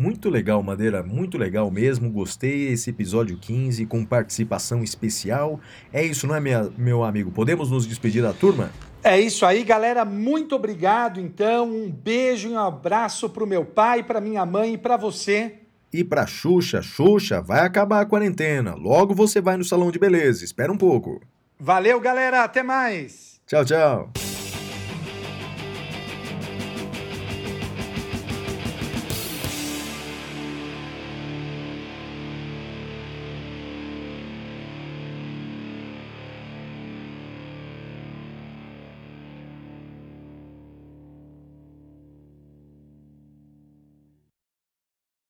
Muito legal, Madeira, muito legal mesmo. Gostei esse episódio 15 com participação especial. É isso, não é, minha, meu amigo? Podemos nos despedir da turma? É isso aí, galera. Muito obrigado. Então, um beijo e um abraço pro meu pai, pra minha mãe e pra você. E pra Xuxa, Xuxa, vai acabar a quarentena. Logo você vai no salão de beleza. Espera um pouco. Valeu, galera. Até mais. Tchau, tchau.